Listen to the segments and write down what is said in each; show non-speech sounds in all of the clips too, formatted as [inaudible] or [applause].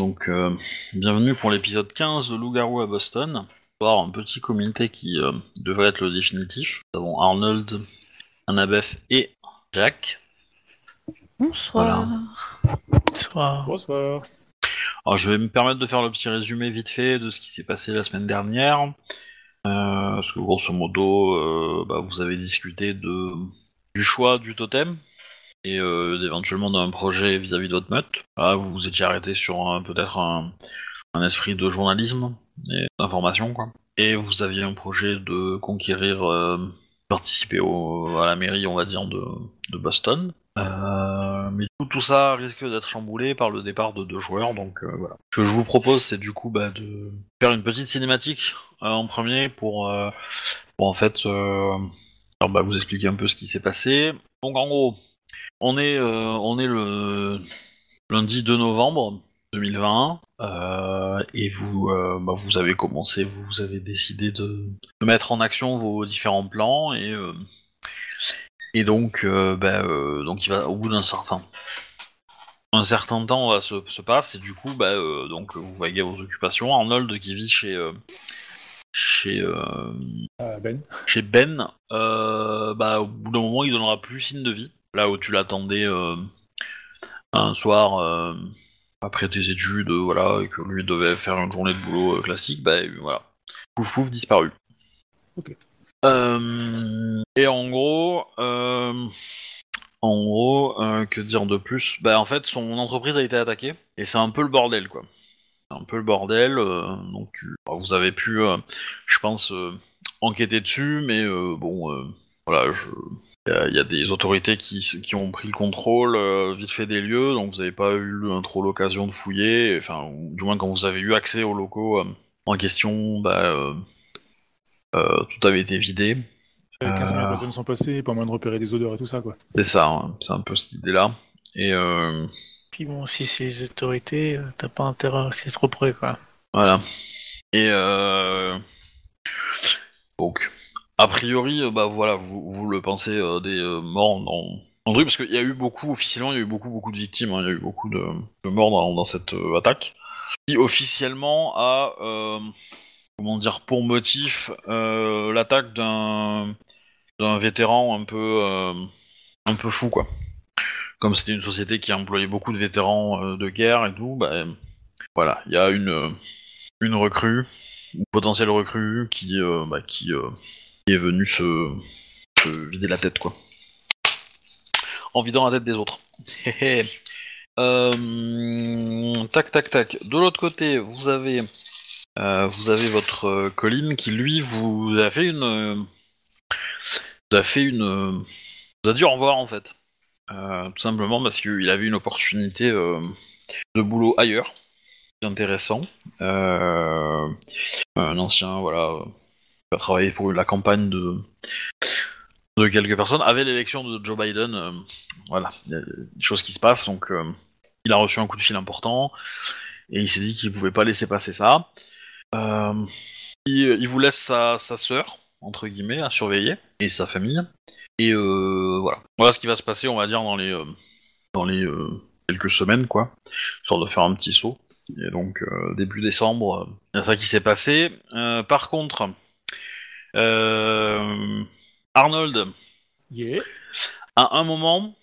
Donc, euh, bienvenue pour l'épisode 15 de Loup-Garou à Boston. On va avoir un petit comité qui euh, devrait être le définitif. Nous avons Arnold, Annabeth et Jack. Bonsoir. Bonsoir. Bonsoir. Alors, je vais me permettre de faire le petit résumé vite fait de ce qui s'est passé la semaine dernière. Euh, parce que grosso modo, euh, bah, vous avez discuté de, du choix du totem et euh, éventuellement d'un projet vis-à-vis de votre meute. Vous vous étiez arrêté sur peut-être un, esprit de journalisme et d'information, quoi. Et vous aviez un projet de conquérir, euh, participer au, à la mairie, on va dire, de, de Boston. Euh, mais tout, ça risque d'être chamboulé par le départ de deux joueurs, donc euh, voilà. Ce que je vous propose, c'est du coup bah, de faire une petite cinématique en premier pour, pour en fait bah, vous expliquer un peu ce qui s'est passé. Donc en gros, on est, euh, on est le lundi 2 novembre 2021 euh, et vous, euh, bah, vous avez commencé, vous, vous avez décidé de, de mettre en action vos différents plans et euh, et donc, bah, donc il va au bout d'un certain un certain temps va se, se passe et du coup bah donc vous voyez vos occupations Arnold qui vit chez chez ben. chez Ben bah au bout d'un moment il donnera plus signe de vie là où tu l'attendais euh, un soir euh, après tes études euh, voilà et que lui devait faire une journée de boulot classique bah voilà pouf pouf disparu Ok. Et en gros en gros, euh, que dire de plus? Bah en fait, son entreprise a été attaquée et c'est un peu le bordel quoi. C'est un peu le bordel. euh, donc tu- bah, vous avez pu, euh, je pense, enquêter dessus, mais bon, voilà, je. Il y a- il y, a des autorités qui, ont pris le contrôle euh, vite fait des lieux, donc vous n'avez pas eu euh, trop l'occasion de fouiller. Enfin, ou du moins quand vous avez eu accès aux locaux euh, en question, bah, euh, euh, tout avait été vidé. 15 000 Euh. personnes sont passées, pas moyen de repérer des odeurs et tout ça, quoi. C'est ça, hein, c'est un peu cette idée-là. Et euh, Puis bon, si c'est les autorités, euh, t'as pas intérêt à rester trop près, quoi. Voilà. Et euh... donc, a priori, euh, bah voilà, vous, le pensez euh, des euh, morts dans, dans parce qu'il y a eu beaucoup, officiellement, il y a eu beaucoup, beaucoup de victimes, hein, il y a eu beaucoup de, morts dans, cette attaque, qui officiellement a, comment dire, pour motif l'attaque d'un vétéran un peu, un peu fou, quoi. Comme c'était une société qui employait beaucoup de vétérans de guerre et tout, bah voilà, il y a une, recrue, une potentielle recrue qui, bah, qui, qui est venue se, vider la tête, quoi. En vidant la tête des autres. [laughs] Euh, tac, tac, tac. De l'autre côté, vous avez, euh, vous avez votre euh, Colin qui, lui, vous a fait une, vous a fait une, vous a dit au revoir en fait. Tout simplement parce qu'il avait une opportunité de boulot ailleurs intéressant. Un ancien, voilà, a travaillé pour la campagne de, de quelques personnes. Avec l'élection de Joe Biden, euh, voilà, il y a des choses qui se passent, donc euh, il a reçu un coup de fil important et il s'est dit qu'il pouvait pas laisser passer ça. Euh, il, vous laisse sa, sa sœur, entre guillemets, à surveiller, et sa famille. Et voilà. Voilà ce qui va se passer, on va dire, dans les, dans les quelques semaines, quoi. Histoire de faire un petit saut. Et donc, début décembre, il y a ça qui s'est passé. Par contre, euh, Arnold, Yeah. à un moment,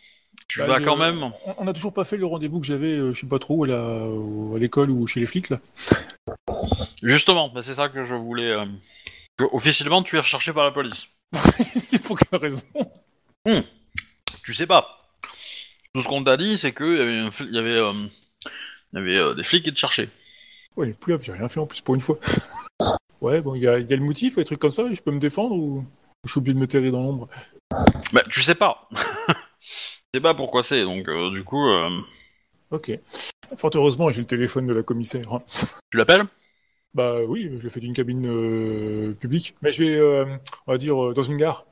tu Bah, vas quand même. On on a toujours pas fait le rendez-vous que j'avais, euh, je sais pas trop, à la- au- à l'école ou chez les flics, là. Justement, bah, c'est ça que je voulais. euh, que officiellement, tu es recherché par la police. [laughs] Pour quelle raison? Tu sais pas. Tout ce qu'on t'a dit, c'est qu'il y avait, un fl- il y avait, euh, il y avait euh, des flics qui te cherchaient. Ouais, plus j'ai rien fait en plus pour une fois. [laughs] ouais, bon, il y a, y le motif, des trucs comme ça, je peux me défendre ou je suis obligé de me terrer dans l'ombre? Bah, tu sais pas. [laughs] tu sais pas pourquoi c'est, donc euh, du coup, euh, Ok. Fort heureusement, j'ai le téléphone de la commissaire. hein. tu l'appelles? Bah oui, je l'ai fait d'une cabine euh, publique. Mais je vais, on va dire, dans une gare.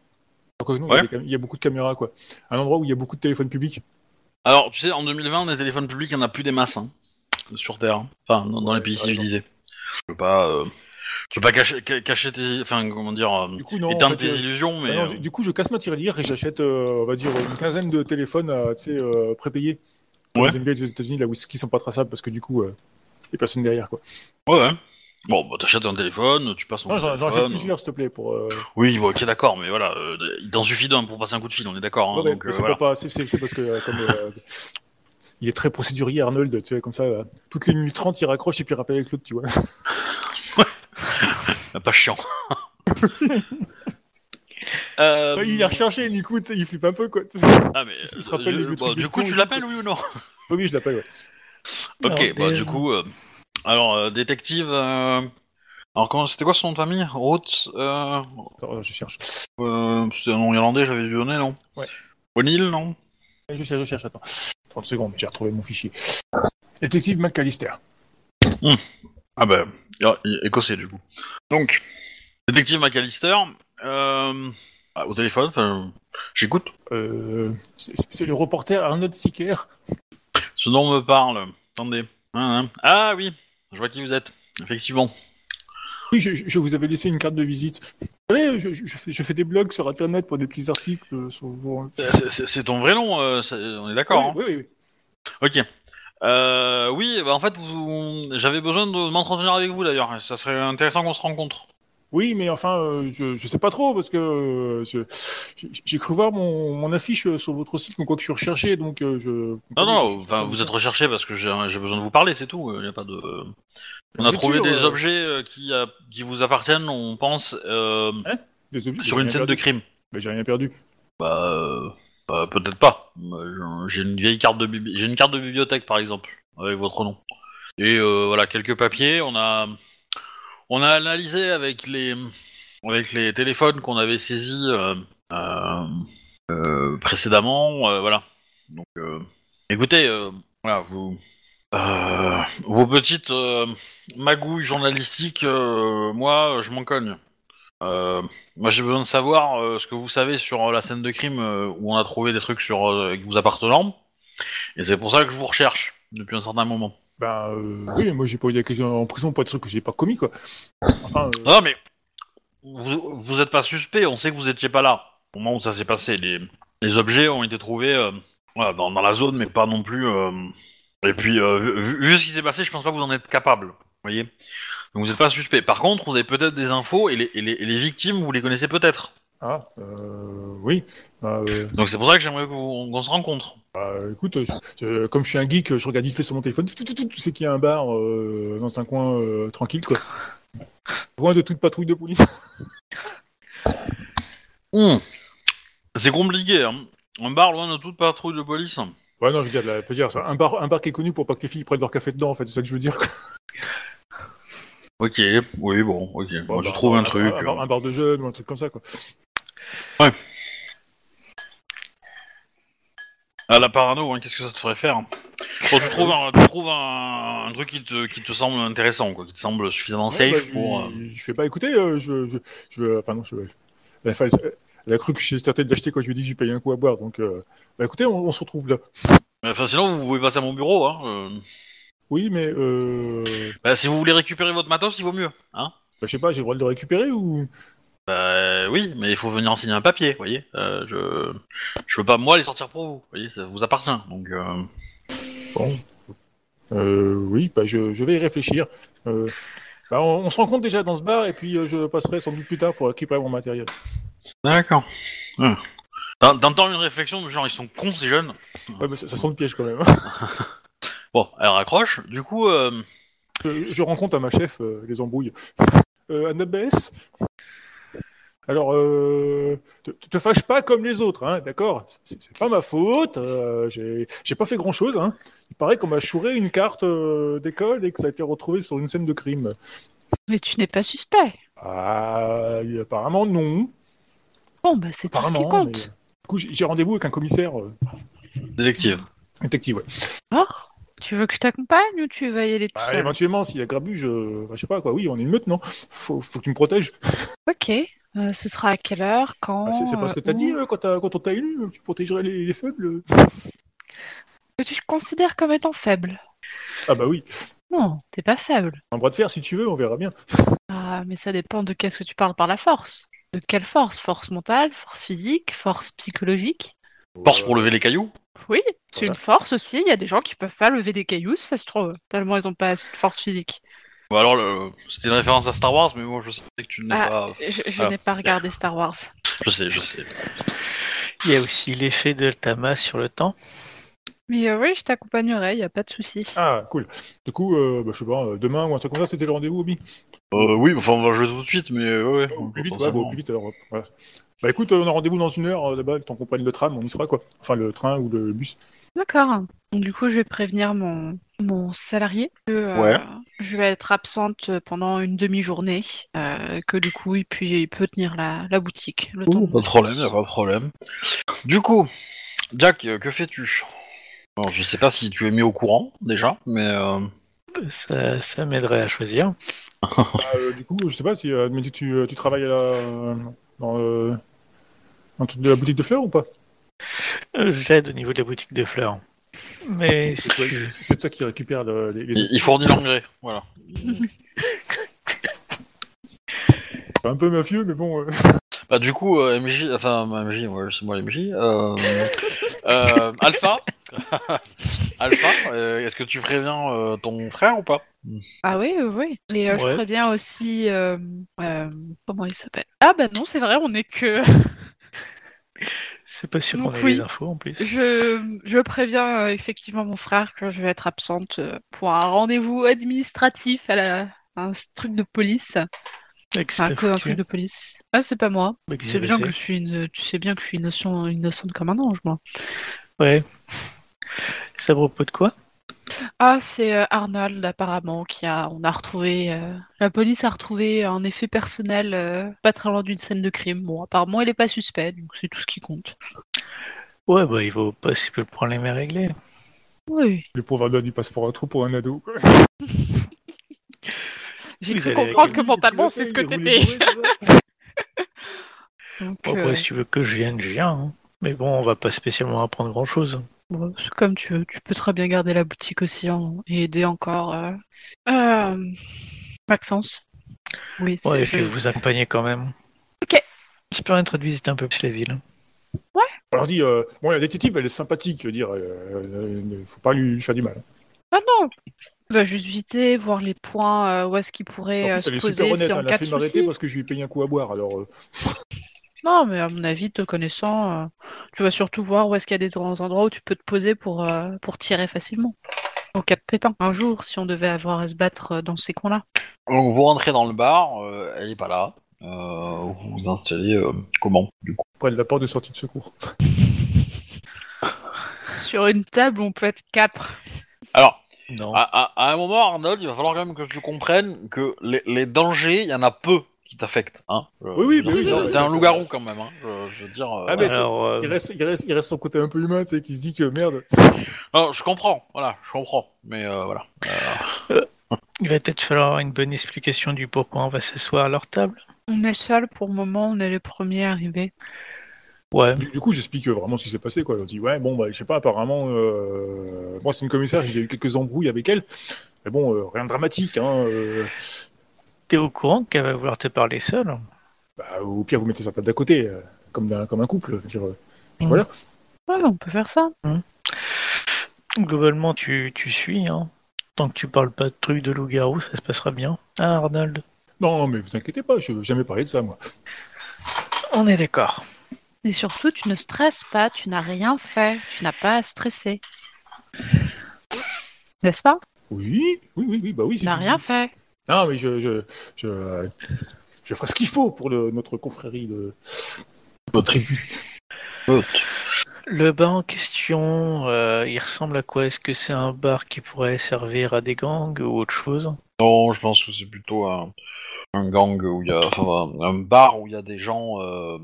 Il y a Ouais. il y, a beaucoup de caméras, quoi. Un endroit où il y a beaucoup de téléphones publics. Alors, tu sais, en 2020, des téléphones publics, il y en a plus des masses, hein, sur Terre. hein. Enfin, dans, dans les pays civilisés. Je veux pas, euh, je veux pas cacher, ca- cacher tes, enfin, comment dire, euh, Du coup, non. en éteindre fait, tes euh, illusions, mais bah non, euh, du- coup, je casse ma tirelire et j'achète, euh, on va dire, une quinzaine de téléphones, euh, tu sais, euh, prépayés. Ouais. Les aux États-Unis, là où qui sont pas traçables parce que du coup, euh, il y a personne derrière quoi. Ouais, ouais. Bon, bah, t'achètes un téléphone, tu passes ton Non, j'en achète plusieurs, s'il te plaît, pour. euh, Oui, bon, ok, d'accord, mais voilà, euh, il t'en suffit d'un pour passer un coup de fil, on est d'accord. Hein, ouais, donc, euh, c'est voilà. parce que euh, comme euh, il est très procédurier, Arnold, tu vois, comme ça, euh, toutes les minutes 30, il raccroche et puis il rappelle avec l'autre, tu vois. [laughs] Pas chiant. [laughs] Euh, Ouais, il est rechargé, du coup, tu sais, il flippe un peu quoi. tu sais. Ah, mais, il se rappelle euh, les vieux bon, trucs du coup, tu l'appelles, oui ou non? Oui, oui, je l'appelle, ouais. Ok, Alors, bah des- du coup, euh, alors euh, détective, euh, alors comment c'était quoi son nom de famille? Roth, euh, Attends, je cherche. euh, c'était un nom irlandais, j'avais dû donner, non? Ouais. O'Neill, non? Je cherche, je cherche, attends. 30 secondes, j'ai retrouvé mon fichier. Détective McAllister. Ah bah, ah, écossais du coup. Donc, détective McAllister, euh, ah, au téléphone, enfin, j'écoute. Euh, c'est le reporter Arnold Sicker. Ce nom me parle. Attendez. Hein, hein. Ah oui, je vois qui vous êtes. Effectivement. Oui, je, je vous avais laissé une carte de visite. Vous savez, je, je fais, je fais des blogs sur Internet pour des petits articles euh, sur. C'est- ton vrai nom, euh, on est d'accord. hein oui, oui, oui. Ok. Euh, oui, bah en fait, vous... j'avais besoin de m'entretenir avec vous d'ailleurs. Ça serait intéressant qu'on se rencontre. Oui, mais enfin, euh, je, je sais pas trop parce que euh, je- j'ai j'ai cru voir mon, mon affiche euh, sur votre site, comme quoi que je suis recherché, donc euh, je. Non, non, enfin, vous êtes recherché parce que j'ai j'ai besoin de vous parler, c'est tout. Il a pas de. On a Vous êtes trouvé sûr, des euh, objets euh, qui, euh, qui vous appartiennent, on pense, euh, des objets, sur une rien scène de perdu. crime. Mais j'ai rien perdu. Bah, euh, peut-être pas. Euh, J'ai une vieille carte de bibli- j'ai une carte de bibliothèque par exemple avec votre nom. Et euh, voilà quelques papiers. On a on a analysé avec les avec les téléphones qu'on avait saisis euh, précédemment. voilà. Donc écoutez, voilà vous vos petites magouilles journalistiques, moi je m'en cogne. Euh, moi, j'ai besoin de savoir euh, ce que vous savez sur euh, la scène de crime où on a trouvé des trucs sur vous appartenant. Et c'est pour ça que je vous recherche depuis un certain moment. Ben oui, moi j'ai pas eu d'occasion en prison pour des trucs que j'ai pas commis quoi. Enfin, Non, mais vous, vous êtes pas suspect. On sait que vous étiez pas là au moment où ça s'est passé. Les, les objets ont été trouvés voilà, dans, dans la zone, mais pas non plus. Et puis, vu, vu- vu ce qui s'est passé, je pense pas que vous en êtes capable. Vous voyez. Donc vous êtes pas suspect. Par contre, vous avez peut-être des infos et les, et les, et les victimes, vous les connaissez peut-être. ah, euh, oui. Bah, euh, Donc c'est pour ça que j'aimerais qu'on qu'on se rencontre. bah, écoute, je- je- comme je suis un geek, je regarde vite fait sur mon téléphone. Tu sais qu'il y a un bar euh, dans un coin euh, tranquille quoi. Loin de toute patrouille de police. [laughs] Hmm. C'est compliqué, hein. Un bar loin de toute patrouille de police. Ouais, non, je veux dire, là, faut dire ça. Un bar, un bar qui est connu pour pas que les filles prennent leur café dedans, en fait, c'est ça que je veux dire. Ok, oui, bon, ok. Bon, je bah, trouve un, truc. Un, bar- euh. un bar de jeunes ou un truc comme ça, quoi. Ah, la parano, hein, qu'est-ce que ça te ferait faire Bon, tu trouves, un, tu trouves un, un truc qui te, qui te semble intéressant, quoi, qui te semble suffisamment Ouais, safe bah, pour. euh, je, fais pas écouter, euh, je, je, je, enfin non, je, enfin, elle a cru que j'étais tenté d'acheter quand je lui ai dit que j'ai payé un coup à boire, donc, euh, bah écoutez, on, on se retrouve là. Enfin, sinon, vous pouvez passer à mon bureau, hein. Oui, mais, euh, Bah, si vous voulez récupérer votre matos, il vaut mieux, hein. bah, je sais pas, j'ai le droit de le récupérer ou? Bah, oui, mais il faut venir en signer un papier, vous voyez. Euh, je, je veux pas moi les sortir pour vous, vous voyez, ça vous appartient. Donc, euh... Bon. Euh, oui, bah, je, je vais y réfléchir. Euh, bah, on, on se rencontre déjà dans ce bar et puis euh, je passerai sans doute plus tard pour récupérer mon matériel. d'accord. T'en- T'entends une réflexion du genre ils sont cons ces jeunes. Ouais, mais ça, ça sent le piège quand même. [laughs] Bon, elle raccroche. Du coup, euh... je, je rends compte à ma chef euh, les embrouilles. [laughs] Euh, Annabeth alors, euh, te, te fâche pas comme les autres, hein, d'accord? C'est c'est pas ma faute, euh, j'ai j'ai pas fait grand chose. Hein. Il paraît qu'on m'a chouré une carte euh, d'école et que ça a été retrouvé sur une scène de crime. Mais tu n'es pas suspect. Ah, apparemment non. Bon, bah c'est tout ce qui Apparemment. compte. mais, euh, Du coup, j'ai j'ai rendez-vous avec un commissaire euh, détective. détective. Ouais. Alors, tu veux que je t'accompagne ou tu vas y aller tout Bah, seul? éventuellement, s'il y a grabuge, euh, bah, je sais pas quoi. Oui, on est une meute, non? Faut, faut que tu me protèges. Ok. Euh, ce sera à quelle heure? Quand Ah, c'est pas ce que t'as dit où euh, quand, on t'a élu, tu protégerais les, les faibles. Que tu te considères comme étant faible Ah bah oui, Non, t'es pas faible. un bras de fer si tu veux, on verra bien. Ah, mais ça dépend de qu'est-ce que tu parles par la force. De quelle force? Force mentale, force physique, force psychologique? Force pour lever les cailloux? Oui, c'est Voilà. une force aussi. Il y a des gens qui peuvent pas lever des cailloux, ça se trouve. Tellement ils ont pas assez de force physique. Bah alors, le- c'était une référence à Star Wars, mais moi je sais que tu n'es Ah, pas. Je, je Ah. n'ai pas regardé Star Wars. Je sais, je sais. Il y a aussi l'effet de Tama sur le temps. Mais euh, oui, je t'accompagnerai, il y a pas de souci. Ah, cool. Du coup, euh, bah, je sais pas, euh, demain ou un truc comme ça, c'était le rendez-vous, Obi? Euh, oui, enfin on va jouer tout de suite, mais euh, ouais. Ouais, plus vite, ouais, bon, plus vite alors. voilà. Bah écoute, euh, on a rendez-vous dans une heure, euh, là-bas, temps qu'on prenne le tram, on y sera quoi. Enfin, le train ou le bus. D'accord. Donc, du coup, je vais prévenir mon, mon salarié que euh, Ouais. je vais être absente pendant une demi-journée, euh, que du coup, il, puis, il peut tenir la, la boutique. Le temps Ouh, pas de problème, y a pas de problème. Du coup, Jack, que fais-tu? Alors, je sais pas si tu es mis au courant déjà, mais euh, Ça, ça m'aiderait à choisir. Ah, euh, du coup, je sais pas si euh, mais tu, tu, tu travailles à la, dans, euh, dans le truc de la boutique de fleurs ou pas? Euh, J'aide au niveau de la boutique de fleurs. Mais C'est toi, tu- c'est- c'est toi qui récupère le- les, les il, fournit l'engrais, voilà. C'est [laughs] un peu mafieux, mais bon. euh, Bah du coup, euh, MJ, enfin MJ, ouais, c'est moi MJ. Euh, euh, [laughs] Alpha, [laughs] Alpha, euh, est-ce que tu préviens euh, ton frère ou pas? Ah oui, oui, oui. Et euh, je préviens aussi... euh, euh, comment il s'appelle? Ah bah non, c'est vrai, on est que... c'est pas sûr qu'on ait oui. les infos en plus. Je, je préviens euh, effectivement mon frère que je vais être absente pour un rendez-vous administratif à la... un truc de police. Un, co- un truc de police. Ah, c'est pas moi. Tu sais bien que je suis une... tu sais bien que je suis innocent, innocente comme un ange, moi. Ouais. C'est à propos de quoi? Ah, c'est euh, Arnold apparemment qui a, on a retrouvé, euh, la police a retrouvé un effet personnel euh, pas très loin d'une scène de crime. Bon, apparemment il est pas suspect, donc c'est tout ce qui compte. Ouais, bah il vaut pas si peu le problème est réglé. Oui. le pauvre Arnaud du passeport à trou pour un ado. Quoi. [laughs] J'ai cru comprendre que Oui, mentalement c'est ce que t'étais. [laughs] Donc, Bon, euh, après, si tu veux que je vienne, je viens. hein. Mais bon, on va pas spécialement apprendre grand chose. bon, c'est comme tu veux. Tu peux très bien garder la boutique aussi en- et aider encore euh, euh, Maxence. Oui, c'est Ouais, je- vais vous accompagner quand même. Ok. Ça permettrait de visiter un peu plus la ville. Alors dis, euh, bon, la détective, elle est sympathique, je veux dire, il faut pas lui faire du mal. Ah non. Va juste visiter, voir les points euh, où est-ce qu'il pourrait En euh, plus, elle se est super poser honnête, si hein, en elle a cas fait de m'arrêter souci. parce que je lui ai payé un coup à boire, alors... euh, Non, mais à mon avis, te connaissant, euh, tu vas surtout voir où est-ce qu'il y a des grands endroits où tu peux te poser pour, euh, pour tirer facilement. Au cap pétant. Un jour, si on devait avoir à se battre euh, dans ces coins-là. Donc vous rentrez dans le bar, euh, elle est pas là. Euh, vous vous installez euh, comment du coup? Près de la porte de sortie de secours. [laughs] Sur une table, on peut être quatre. Alors, Non. à, à- à un moment, Arnold, il va falloir quand même que tu comprennes que les, les dangers, il y en a peu qui t'affectent. Hein Euh, Oui, oui, mais oui, T'es un loup-garou quand même. Hein. Je, je veux dire. euh, Ah, mais Alors, euh, Il reste, il, reste, il reste son côté un peu humain, tu sais, qui se dit que merde. Non, je comprends. Voilà, je comprends. Mais euh, voilà. il va peut-être falloir une bonne explication du pourquoi on va s'asseoir à leur table. On est seul pour le moment, on est les premiers arrivés. Ouais. Du, du coup, j'explique euh, vraiment ce qui s'est passé, quoi. On dit, ouais, bon, bah, je sais pas, apparemment, euh, moi, c'est une commissaire, j'ai eu quelques embrouilles avec elle. Mais bon, euh, rien de dramatique, hein. euh, T'es au courant qu'elle va vouloir te parler seule? Bah, au pire, vous mettez sa table d'à côté, euh, comme, un, comme un couple. je veux dire, euh, Mhm. voilà. Ouais, on peut faire ça. Globalement, tu, tu suis. Hein. Tant que tu parles pas de trucs de loup-garou, ça se passera bien. Ah, Arnold? Non, mais vous inquiétez pas, je n'ai jamais parlé de ça, moi. On est d'accord. Et surtout, tu ne stresses pas, tu n'as rien fait, tu n'as pas à stresser. N'est-ce pas? Oui, oui, oui, oui, bah oui. Tu n'as rien fait. Non, mais je, je, je, je, je ferai ce qu'il faut pour le, notre confrérie de notre tribu. Le bar en question, euh, il ressemble à quoi? Est-ce que c'est un bar qui pourrait servir à des gangs ou autre chose? Non, je pense que c'est plutôt un, un gang où il y a, enfin, un bar où il y a des gens euh,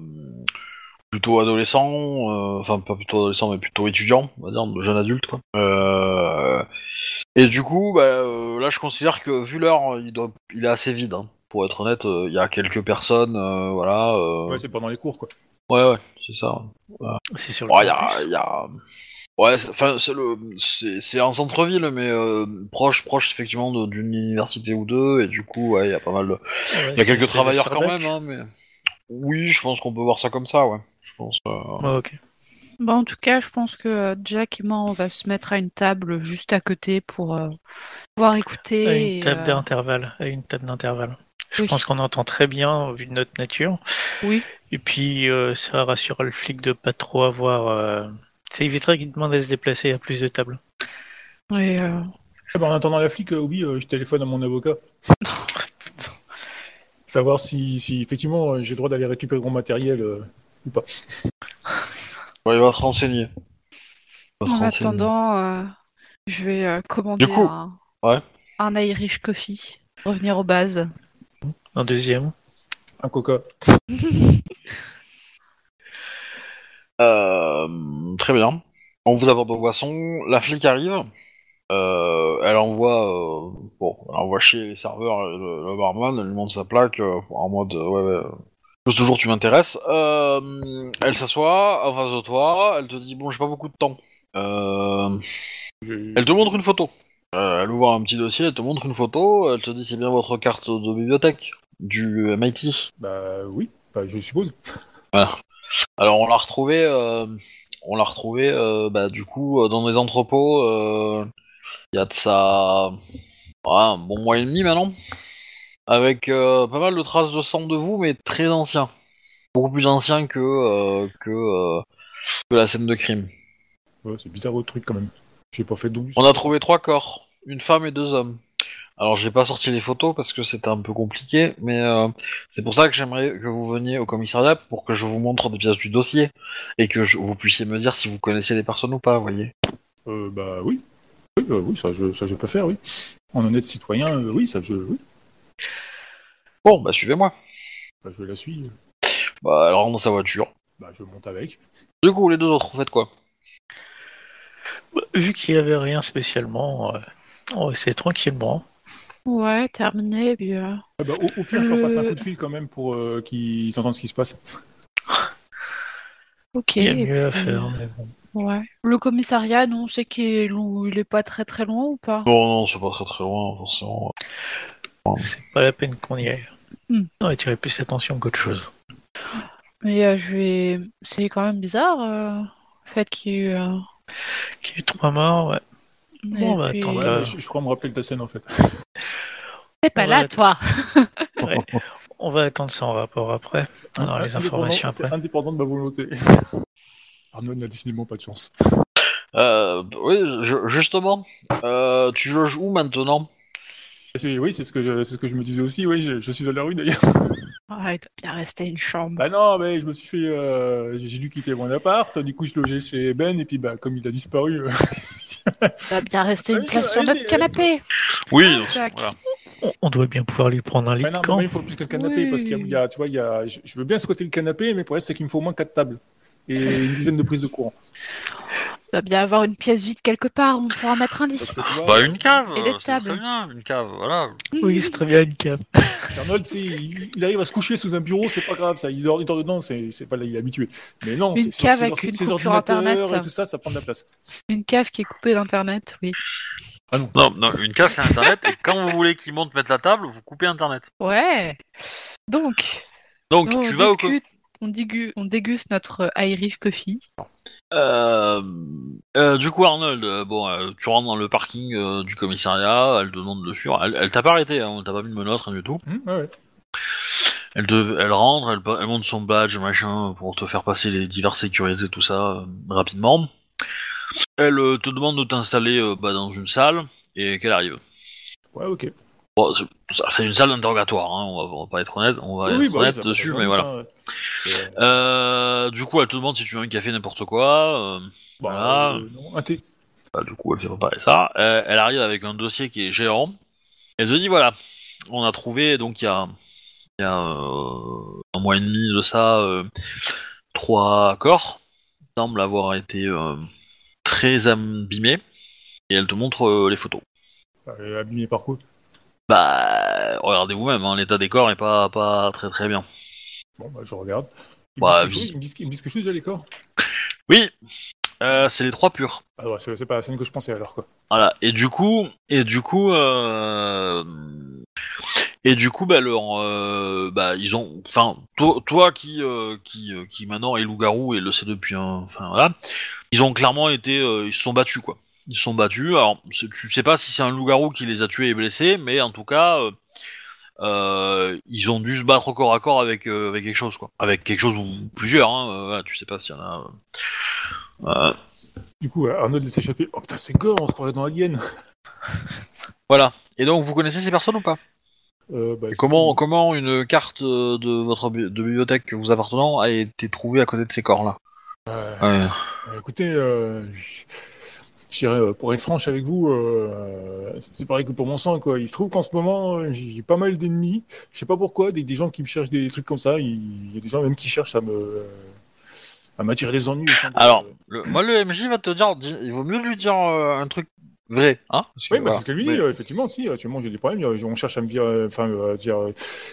plutôt adolescents, euh, enfin pas plutôt adolescents mais plutôt étudiants, on va dire, de jeunes adultes quoi. Euh, et du coup, bah, euh, là je considère que vu l'heure, il doit, il est assez vide. hein. Pour être honnête, euh, il y a quelques personnes, euh, voilà. euh, Ouais, c'est pendant les cours, quoi. ouais, ouais, c'est ça. C'est sur le Ouais, il y a, campus. il y a- Ouais, c'est- enfin, c'est le, c'est c'est en centre-ville, mais euh, proche, proche effectivement de- d'une université ou deux, et du coup, ouais, il y a pas mal de, Ouais, il y a quelques travailleurs quand même, hein, mais oui, je pense qu'on peut voir ça comme ça, ouais. Je pense. euh, Ouais, ok. Bah, en tout cas, je pense que euh, Jack et moi, on va se mettre à une table juste à côté pour euh, pouvoir écouter. À et, une table euh, d'intervalle. À une table d'intervalle. Je Oui. pense qu'on entend très bien au vu de notre nature. Oui. Et puis euh, ça rassurera le flic de pas trop avoir. euh, Ça éviterait qu'il demande à se déplacer à plus de tables. et, euh, Ah bah, en attendant la flic, euh, oui, euh, je téléphone à mon avocat. [laughs] Savoir si, si effectivement euh, j'ai le droit d'aller récupérer mon matériel euh, ou pas. Ouais, il va se renseigner. Il va se en renseigner. attendant, euh, je vais euh, commander coup, un, ouais. un Irish coffee. Revenir aux bases. Un deuxième. Un coca. [laughs] Euh, très bien. On vous apporte vos boissons. La flic arrive. Euh, elle envoie, euh, bon, elle envoie chier les serveurs, le, le barman. Elle lui montre sa plaque euh, en mode, euh, ouais, Plus toujours, tu m'intéresses. Euh, elle s'assoit en face de toi. Elle te dit, bon, j'ai pas beaucoup de temps. Euh, elle te montre une photo. Euh, elle ouvre un petit dossier. Elle te montre une photo. Elle te dit, c'est bien votre carte de bibliothèque du MIT. Bah oui, bah, je suppose. [laughs] Alors on l'a retrouvé, euh, on l'a retrouvé, euh, bah, du coup, dans des entrepôts. Il y a de ça, ouais, un bon mois et demi maintenant, avec euh, pas mal de traces de sang de vous, mais très anciens, beaucoup plus anciens que euh, que, euh, que la scène de crime. Ouais, c'est bizarre votre truc quand même. J'ai pas fait du On a trouvé trois corps, une femme et deux hommes. Alors j'ai pas sorti les photos parce que c'était un peu compliqué, mais euh, c'est pour ça que j'aimerais que vous veniez au commissariat pour que je vous montre des pièces du dossier et que je- vous puissiez me dire si vous connaissez les personnes ou pas, vous voyez. Euh, bah oui. Oui, euh, oui ça, je, ça je peux faire, oui. En honnête citoyen, oui, ça je, oui. Bon, bah suivez-moi. Bah, je la suis. Bah elle rentre dans sa voiture. Bah je monte avec. Du coup, les deux autres, vous faites quoi? Bah, Vu qu'il y avait rien spécialement, euh, on va essayer tranquillement. Ouais, terminé. Puis, euh, Ah bah, au, au pire, je leur passe un coup de fil quand même pour euh, qu'ils entendent ce qui se passe. [laughs] ok. Il y a et mieux à puis, faire, mais bon. Ouais. Le commissariat, non, on sait qu'il est, il est pas très très loin ou pas? Bon, non, c'est pas très très loin, forcément. C'est pas la peine qu'on y aille. Hmm. On va attirer plus attention qu'autre chose. Mais euh, je vais. C'est quand même bizarre euh, le fait qu'il y ait eu. euh, Qu'il y a eu trois morts, ouais. Bon, puis- Ouais, Euh. mais je, je crois me rappeler de ta scène en fait. T'es pas on là, va- toi [laughs] On va attendre son rapport après. On aura les Indépendant- informations c'est après. indépendant de ma volonté. [laughs] Arnaud n'a décidément pas de chance. Euh, oui, je- justement, euh, tu loges où maintenant? Oui, c'est ce, que je- c'est ce que je me disais aussi, oui, je, je suis dans la rue d'ailleurs. Ah, il doit bien rester une chambre. Bah non, mais je me suis fait. euh, j'ai dû quitter mon appart, du coup je logeais chez Ben, et puis bah, comme il a disparu. euh, [laughs] Il doit bien rester une Allez, place sur notre canapé. Oui, Ah, voilà. On, on doit bien pouvoir lui prendre un lit bah non, mais il faut plus que le canapé, parce qu'il y a- il y a, tu vois, il y a, je, je veux bien squatter le canapé, mais le problème c'est qu'il me faut au moins 4 tables. Et une dizaine de prises de courant. Il doit bien avoir une pièce vide quelque part où on pourra mettre un lit. Vois, Bah une cave, Et des c'est tables. très bien, une cave, voilà. Oui, c'est très bien une cave. [laughs] Arnold, il, il arrive à se coucher sous un bureau, c'est pas grave, ça, il dort, il dort dedans, c'est c'est pas là, il est habitué. Mais non, Une c'est- cave c'est- avec c'est- une ses coupure Internet. et tout ça, ça prend de la place. Une cave qui est coupée d'internet, oui. Non, non, une cave c'est internet et quand vous voulez qu'il monte mettre la table, vous coupez internet. Ouais. Donc, Donc tu on vas au on, digu- on déguste notre Irish coffee. Euh, euh, du coup Arnold, euh, bon, tu rentres dans le parking du commissariat, elle te demande de suivre, elle, elle t'a pas arrêté, hein, t'as pas mis de menottes, rien du tout. Ouais, ouais. Elle, te, elle rentre, elle, elle monte son badge, machin, pour te faire passer les diverses sécurités, tout ça, rapidement. Elle te demande de t'installer bah, dans une salle et qu'elle arrive. Ouais, ok. Bon, c'est- une salle d'interrogatoire, hein, on, va, on va pas être honnête, on va oui, être bah, honnête dessus, mais voilà. hein, Euh, du coup, elle te demande si tu veux un café, n'importe quoi. euh, bah, voilà. euh, non, un thé. bah, du coup, elle fait préparer ça. Euh, elle arrive avec un dossier qui est géant. Elle te dit voilà, on a trouvé donc il y a, il y a un mois et demi de ça trois corps qui semblent avoir été très abîmés. Et elle te montre les photos. Euh, abîmé par quoi? Bah, regardez vous-même, hein, l'état des corps est pas, pas très très bien. Bon, bah, je regarde. Ils Bah, me disent quelque chose, ils me disent- ils me disent quelque chose, déjà, les corps? Oui, euh, c'est les trois purs. Ah ouais, c'est pas la scène que je pensais alors, quoi. Voilà. Et du coup, et du coup, euh, Et du coup, bah, leur, euh, bah, ils ont, enfin, toi, toi qui, euh, qui, euh, qui maintenant est loup-garou et le sait depuis un, enfin voilà, ils ont clairement été, euh, ils se sont battus quoi. Ils sont battus. Alors, tu sais pas si c'est un loup-garou qui les a tués et blessés, mais en tout cas, euh, euh, ils ont dû se battre au corps à corps avec, euh, avec quelque chose quoi, avec quelque chose ou plusieurs. Hein, voilà, tu sais pas s'il y en a. Du coup, Arnold laisse échapper. Oh putain, c'est gore, on se croirait dans Alien. [laughs] voilà. Et donc, vous connaissez ces personnes ou pas? Euh, bah, comment, comment une carte de votre bi- de bibliothèque vous appartenant a été trouvée à côté de ces corps-là? Euh, Ouais. euh, écoutez, je dirais, euh, pour être franche avec vous, euh, c'est pareil que pour mon sang, quoi. Il se trouve qu'en ce moment, euh, j'ai pas mal d'ennemis. Je sais pas pourquoi, des, des gens qui me cherchent des trucs comme ça. Il y a des gens même qui cherchent à me à m'attirer des ennuis. Alors, le- moi le MJ va te dire, il vaut mieux lui dire euh, un truc vrai, hein Parce que, Oui, bah, voilà. c'est ce qu'elle lui dit, Mais- effectivement, si, actuellement j'ai des problèmes, on cherche à me dire, enfin, à dire,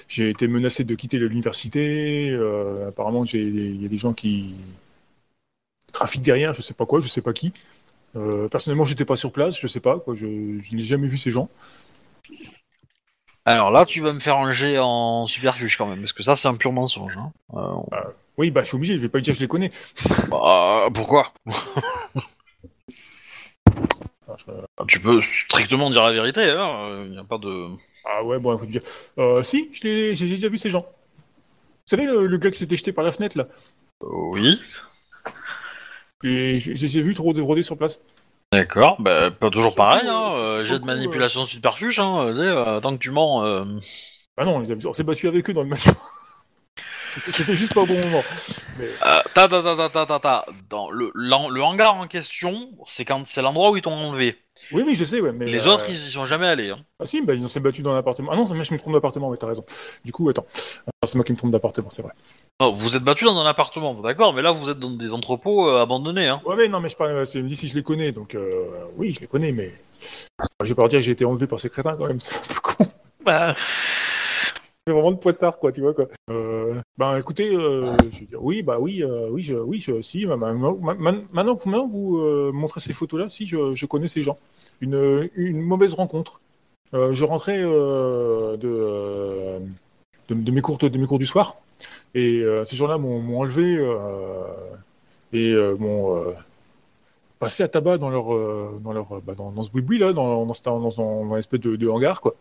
j'ai été menacé de quitter l'université, euh, apparemment il y a des gens qui trafiquent derrière, je sais pas quoi, je sais pas qui. Euh, personnellement, j'étais pas sur place, je sais pas, quoi, je, je n'ai jamais vu ces gens. Alors là, tu vas me faire un jet en superfuge quand même, parce que ça c'est un pur mensonge. Hein. Euh, Oui, bah, je suis obligé, je vais pas lui dire que je les connais. [laughs] bah, pourquoi? Enfin, je- Tu peux strictement dire la vérité. Il n'y a pas de. Ah ouais, bon, écoute, euh, si, je j'ai déjà vu ces gens. Vous savez, le, le gars qui s'était jeté par la fenêtre, là, Oui. Et j'ai, vu rôder, rôder sur place. D'accord. Bah, pas toujours pareil. euh, Hein. sur- euh, sur jet le de coup, manipulation superfuge. Hein. euh, tant que tu mens. euh, Bah non, on s'est battu avec eux dans le match. [laughs] C'était juste pas au bon moment. Mais... Euh, ta ta ta ta ta ta ta. Dans le, hangar en question, c'est quand c'est l'endroit où ils t'ont enlevé. Oui, oui, je sais, ouais. Mais, Les euh, autres, ils y sont jamais allés. Hein. Ah si, bah, ils s'est battu dans l'appartement. Ah non, c'est moi je me trompe d'appartement, oui, t'as raison. Du coup, attends. C'est moi qui me trompe d'appartement, c'est vrai. Non, vous êtes battu dans un appartement, d'accord, mais là vous êtes dans des entrepôts euh, abandonnés. Hein. Ouais, mais non, mais je parle, c'est me dit si je les connais, donc euh, oui, je les connais, mais. Je vais pas dire que j'ai été enlevé par ces crétins quand même, [laughs] c'est un peu con. Bah, C'est vraiment de poissard, quoi, tu vois, quoi. Euh, ben écoutez, euh, je vais dire, oui, bah oui, euh, oui, je, oui, je, si, ma- ma- ma- ma- maintenant que vous euh, montrez ces photos-là, si, je, je connais ces gens. Une, une mauvaise rencontre. Euh, je rentrais euh, de, euh, de, de mes cours, de mes cours du soir, et euh, ces gens-là m'ont enlevé euh, et euh, m'ont passé à tabac dans leur, dans leur, bah, dans, ce boui là, dans, dans, une espèce de, de hangar, quoi.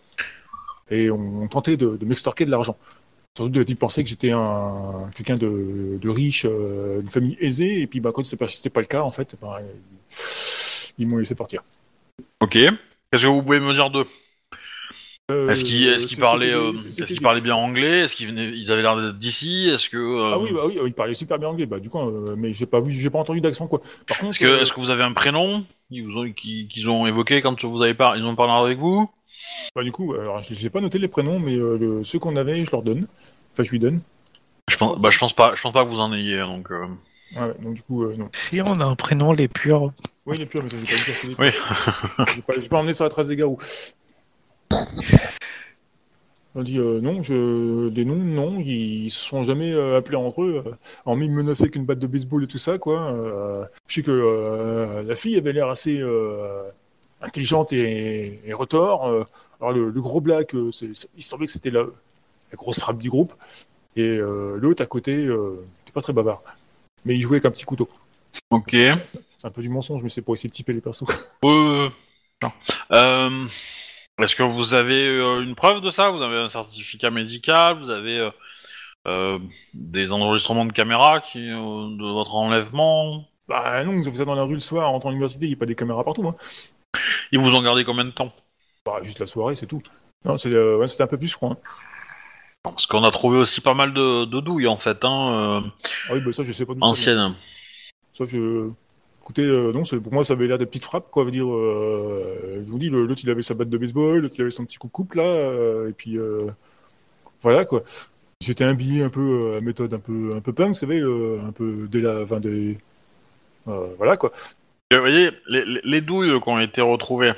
Et on tentait de, de m'extorquer de l'argent. Surtout de pensaient que j'étais un quelqu'un de, de riche, euh, d'une famille aisée, et puis bah, quand c'était pas, pas le cas, en fait, bah, ils, ils m'ont laissé partir. Ok. Qu'est-ce que vous pouvez me dire d'eux? Euh, Est-ce parlaient, des- euh, bien anglais? Est-ce qu'ils ils avaient l'air d'être d'ici? Est-ce que, euh, Ah oui, bah oui, ils parlaient super bien anglais, bah du coup, euh, mais j'ai pas vu, j'ai pas entendu d'accent quoi. Par contre, est-ce que, euh, vous avez un prénom qu'ils ont, évoqué quand vous avez par... ils ont parlé avec vous? Bah, du coup, alors j'ai j'ai pas noté les prénoms, mais euh, le- ceux qu'on avait, je leur donne. Enfin, je lui donne. Je pense, bah, je pense pas, je pense pas que vous en ayez, hein, donc. euh, Ouais, donc du coup, euh, non. si on a un prénom les purs, Oui, il est pur, mais ça, je vais pas le dire. c'est des- Oui. [laughs] J'ai pas, j'ai pas emmené sur la trace des garous. On dit euh, non, je... des noms, non, ils se sont jamais euh, appelés entre eux, euh, hormis me menacer avec une batte de baseball et tout ça, quoi. Euh, je sais que la fille avait l'air assez intelligente et, et retors. alors le, le gros black, il semblait que c'était la, la grosse frappe du groupe, et l'autre à côté, euh, était pas très bavard, mais il jouait avec un petit couteau. Ok. C'est un peu du mensonge, mais c'est pour essayer de typer les persos. Non. Euh, Est-ce que vous avez euh, une preuve de ça? Vous avez un certificat médical? Vous avez euh, euh, des enregistrements de caméra qui, de votre enlèvement? Bah non, vous ça dans la rue le soir, en rentrant à l'université, il n'y a pas des caméras partout, hein. Ils vous ont gardé combien de temps? Bah juste la soirée, c'est tout. Non, ouais, c'était un peu plus, je crois. hein. Parce qu'on a trouvé aussi pas mal de, de douilles en fait, hein, Ah oui, bah ça, je sais pas anciennes. Ça, je... Écoutez, euh, non, pour moi, ça avait l'air de petites frappes, quoi. Je dire, euh, je vous dis, l'autre, il avait sa batte de baseball, l'autre, il avait son petit coup de coupe, là, euh, et puis, voilà, quoi. J'étais habillé un peu à méthode un peu, un peu punk, vous savez, un peu dès la fin des... voilà, quoi. Vous voyez, les, les- les douilles qui ont été retrouvées,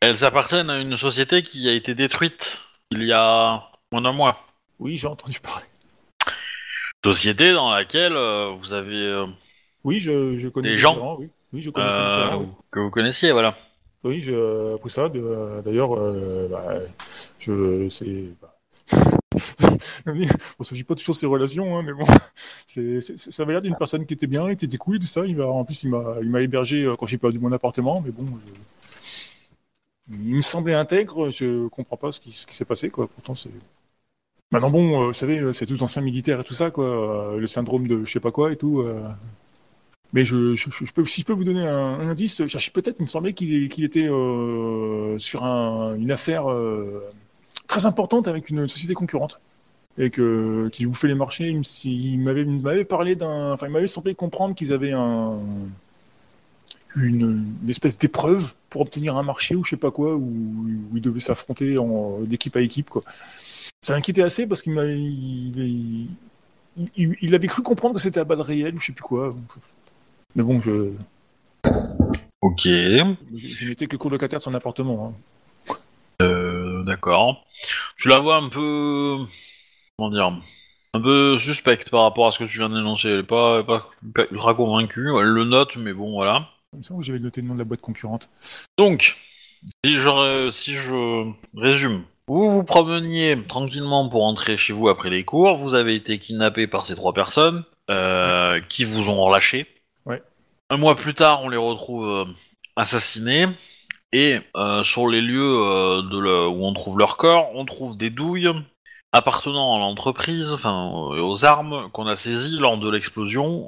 elles appartiennent à une société qui a été détruite il y a moins d'un mois. Oui, j'ai entendu parler. Société dans laquelle vous avez Oui, je, je connais Les les gens oui. Oui, je connais euh, oui. que vous connaissiez, voilà. Oui, ça. de- D'ailleurs, euh, bah, je, c'est, bah, On ne s'agit pas toujours de ses relations, hein, mais bon, ça avait l'air d'une personne qui était bien, qui était cool, tout ça. Il en plus, il m'a, hébergé euh, quand j'ai perdu mon appartement, mais bon, je- il me semblait intègre. Je comprends pas ce qui, ce qui s'est passé, quoi. Pourtant, c'est. Maintenant, bon, euh, vous savez, euh, c'est tous anciens militaires et tout ça, quoi. euh, le syndrome de je sais pas quoi et tout. euh. Mais je, peux, si je peux vous donner un, un indice, peut-être, il me semblait qu'il, était euh, sur un- une affaire euh, très importante avec une société concurrente et que qui vous fait les marchés. Il, m'avait parlé d'un, enfin il m'avait semblé comprendre qu'ils avaient un une, espèce d'épreuve pour obtenir un marché ou je sais pas quoi où, ils devaient s'affronter d'équipe à équipe quoi. Ça l'inquiétait assez parce qu'il m'avait il avait cru comprendre que c'était à balle réelle ou je sais plus quoi. Mais bon, je Ok, je, n'étais que colocataire de son appartement. hein. euh, d'accord. Tu la vois un peu... Comment dire Un peu suspecte par rapport à ce que tu viens d'énoncer. Elle est pas, pas, ultra convaincue. Elle le note, mais bon, voilà. Il me semble que j'avais noté le nom de la boîte concurrente. Donc, si je, si je résume, vous vous promeniez tranquillement pour entrer chez vous après les cours, vous avez été kidnappé par ces trois personnes euh, qui vous ont relâché. Un mois plus tard, on les retrouve euh, assassinés et euh, sur les lieux euh, de où on trouve leur corps, on trouve des douilles appartenant à l'entreprise, enfin aux armes qu'on a saisies lors de l'explosion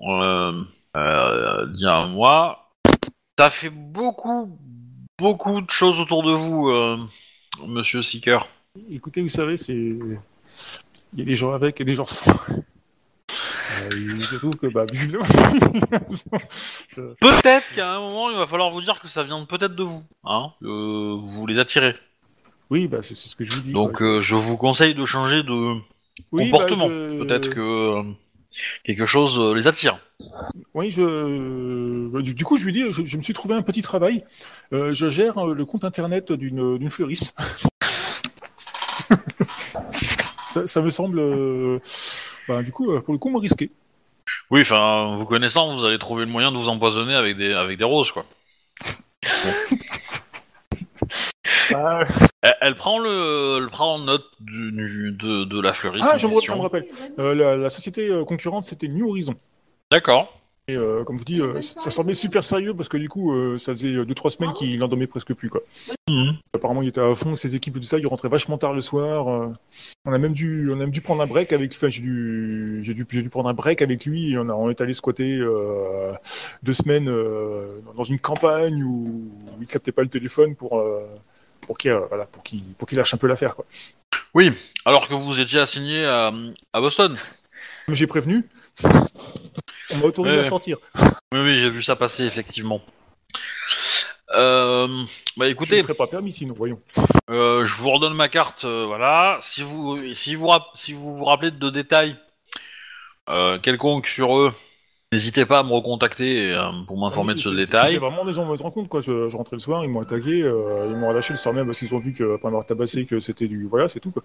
d'il y a un mois. Ça fait beaucoup, beaucoup de choses autour de vous, Monsieur Seeker. Écoutez, vous savez, c'est. Il y a des gens avec et des gens sans. Il se trouve que, bah, [laughs] visiblement. Peut-être qu'à un moment, il va falloir vous dire que ça vient peut-être de vous, hein. euh, vous les attirez. Oui, bah, c'est c'est ce que je vous dis. Donc, quoi. euh, je vous conseille de changer de Oui, bah, comportement. je- Peut-être que euh, quelque chose euh, les attire. Oui, je. bah, Du, du coup, je lui dis, je, je me suis trouvé un petit travail. Euh, je gère euh, le compte internet d'une d'une fleuriste. [laughs] ça, ça me semble. euh, bah, du coup, euh, pour le coup, moins risqué. Oui, enfin, vous connaissant, vous allez trouver le moyen de vous empoisonner avec des avec des roses, quoi. [laughs] Bah, Elle, elle prend le, elle prend note du, du- de, de la fleuriste. Ah, je me rappelle. Euh, la, la société euh, concurrente, c'était New Horizon. D'accord. Et euh, comme je vous dis, euh, ça semblait super sérieux parce que du coup, euh, ça faisait 2-3 semaines qu'il n'en dormait presque plus. Quoi. Mhm. Apparemment, il était à fond avec ses équipes et tout ça. Il rentrait vachement tard le soir. euh. on a même dû, on a même dû prendre un break avec. Enfin, j'ai dû, j'ai dû, prendre un break avec lui. Et on, a, on est allé squatter euh, deux semaines euh, dans une campagne où il captait pas le téléphone pour. euh, pour qu'il euh, voilà, pour qu'il lâche un peu l'affaire quoi. Oui, alors que vous étiez assigné à, à Boston. Comme j'ai prévenu, on m'a autorisé à sortir. Oui, oui, j'ai vu ça passer, effectivement. Euh, bah Je écoutez, ne serais pas permis sinon, voyons. euh, je vous redonne ma carte, euh, voilà. Si vous, si vous, si vous vous rappelez de détails quelconques sur eux, n'hésitez pas à me recontacter pour m'informer de ce C'est- c'est- détail. Vraiment des gens mauvaises rencontres, quoi. Je, je rentrais le soir, ils m'ont attaqué, ils m'ont relâché le soir même parce qu'ils ont vu que, après m'avoir tabassé, que c'était du. Voilà, c'est tout, quoi.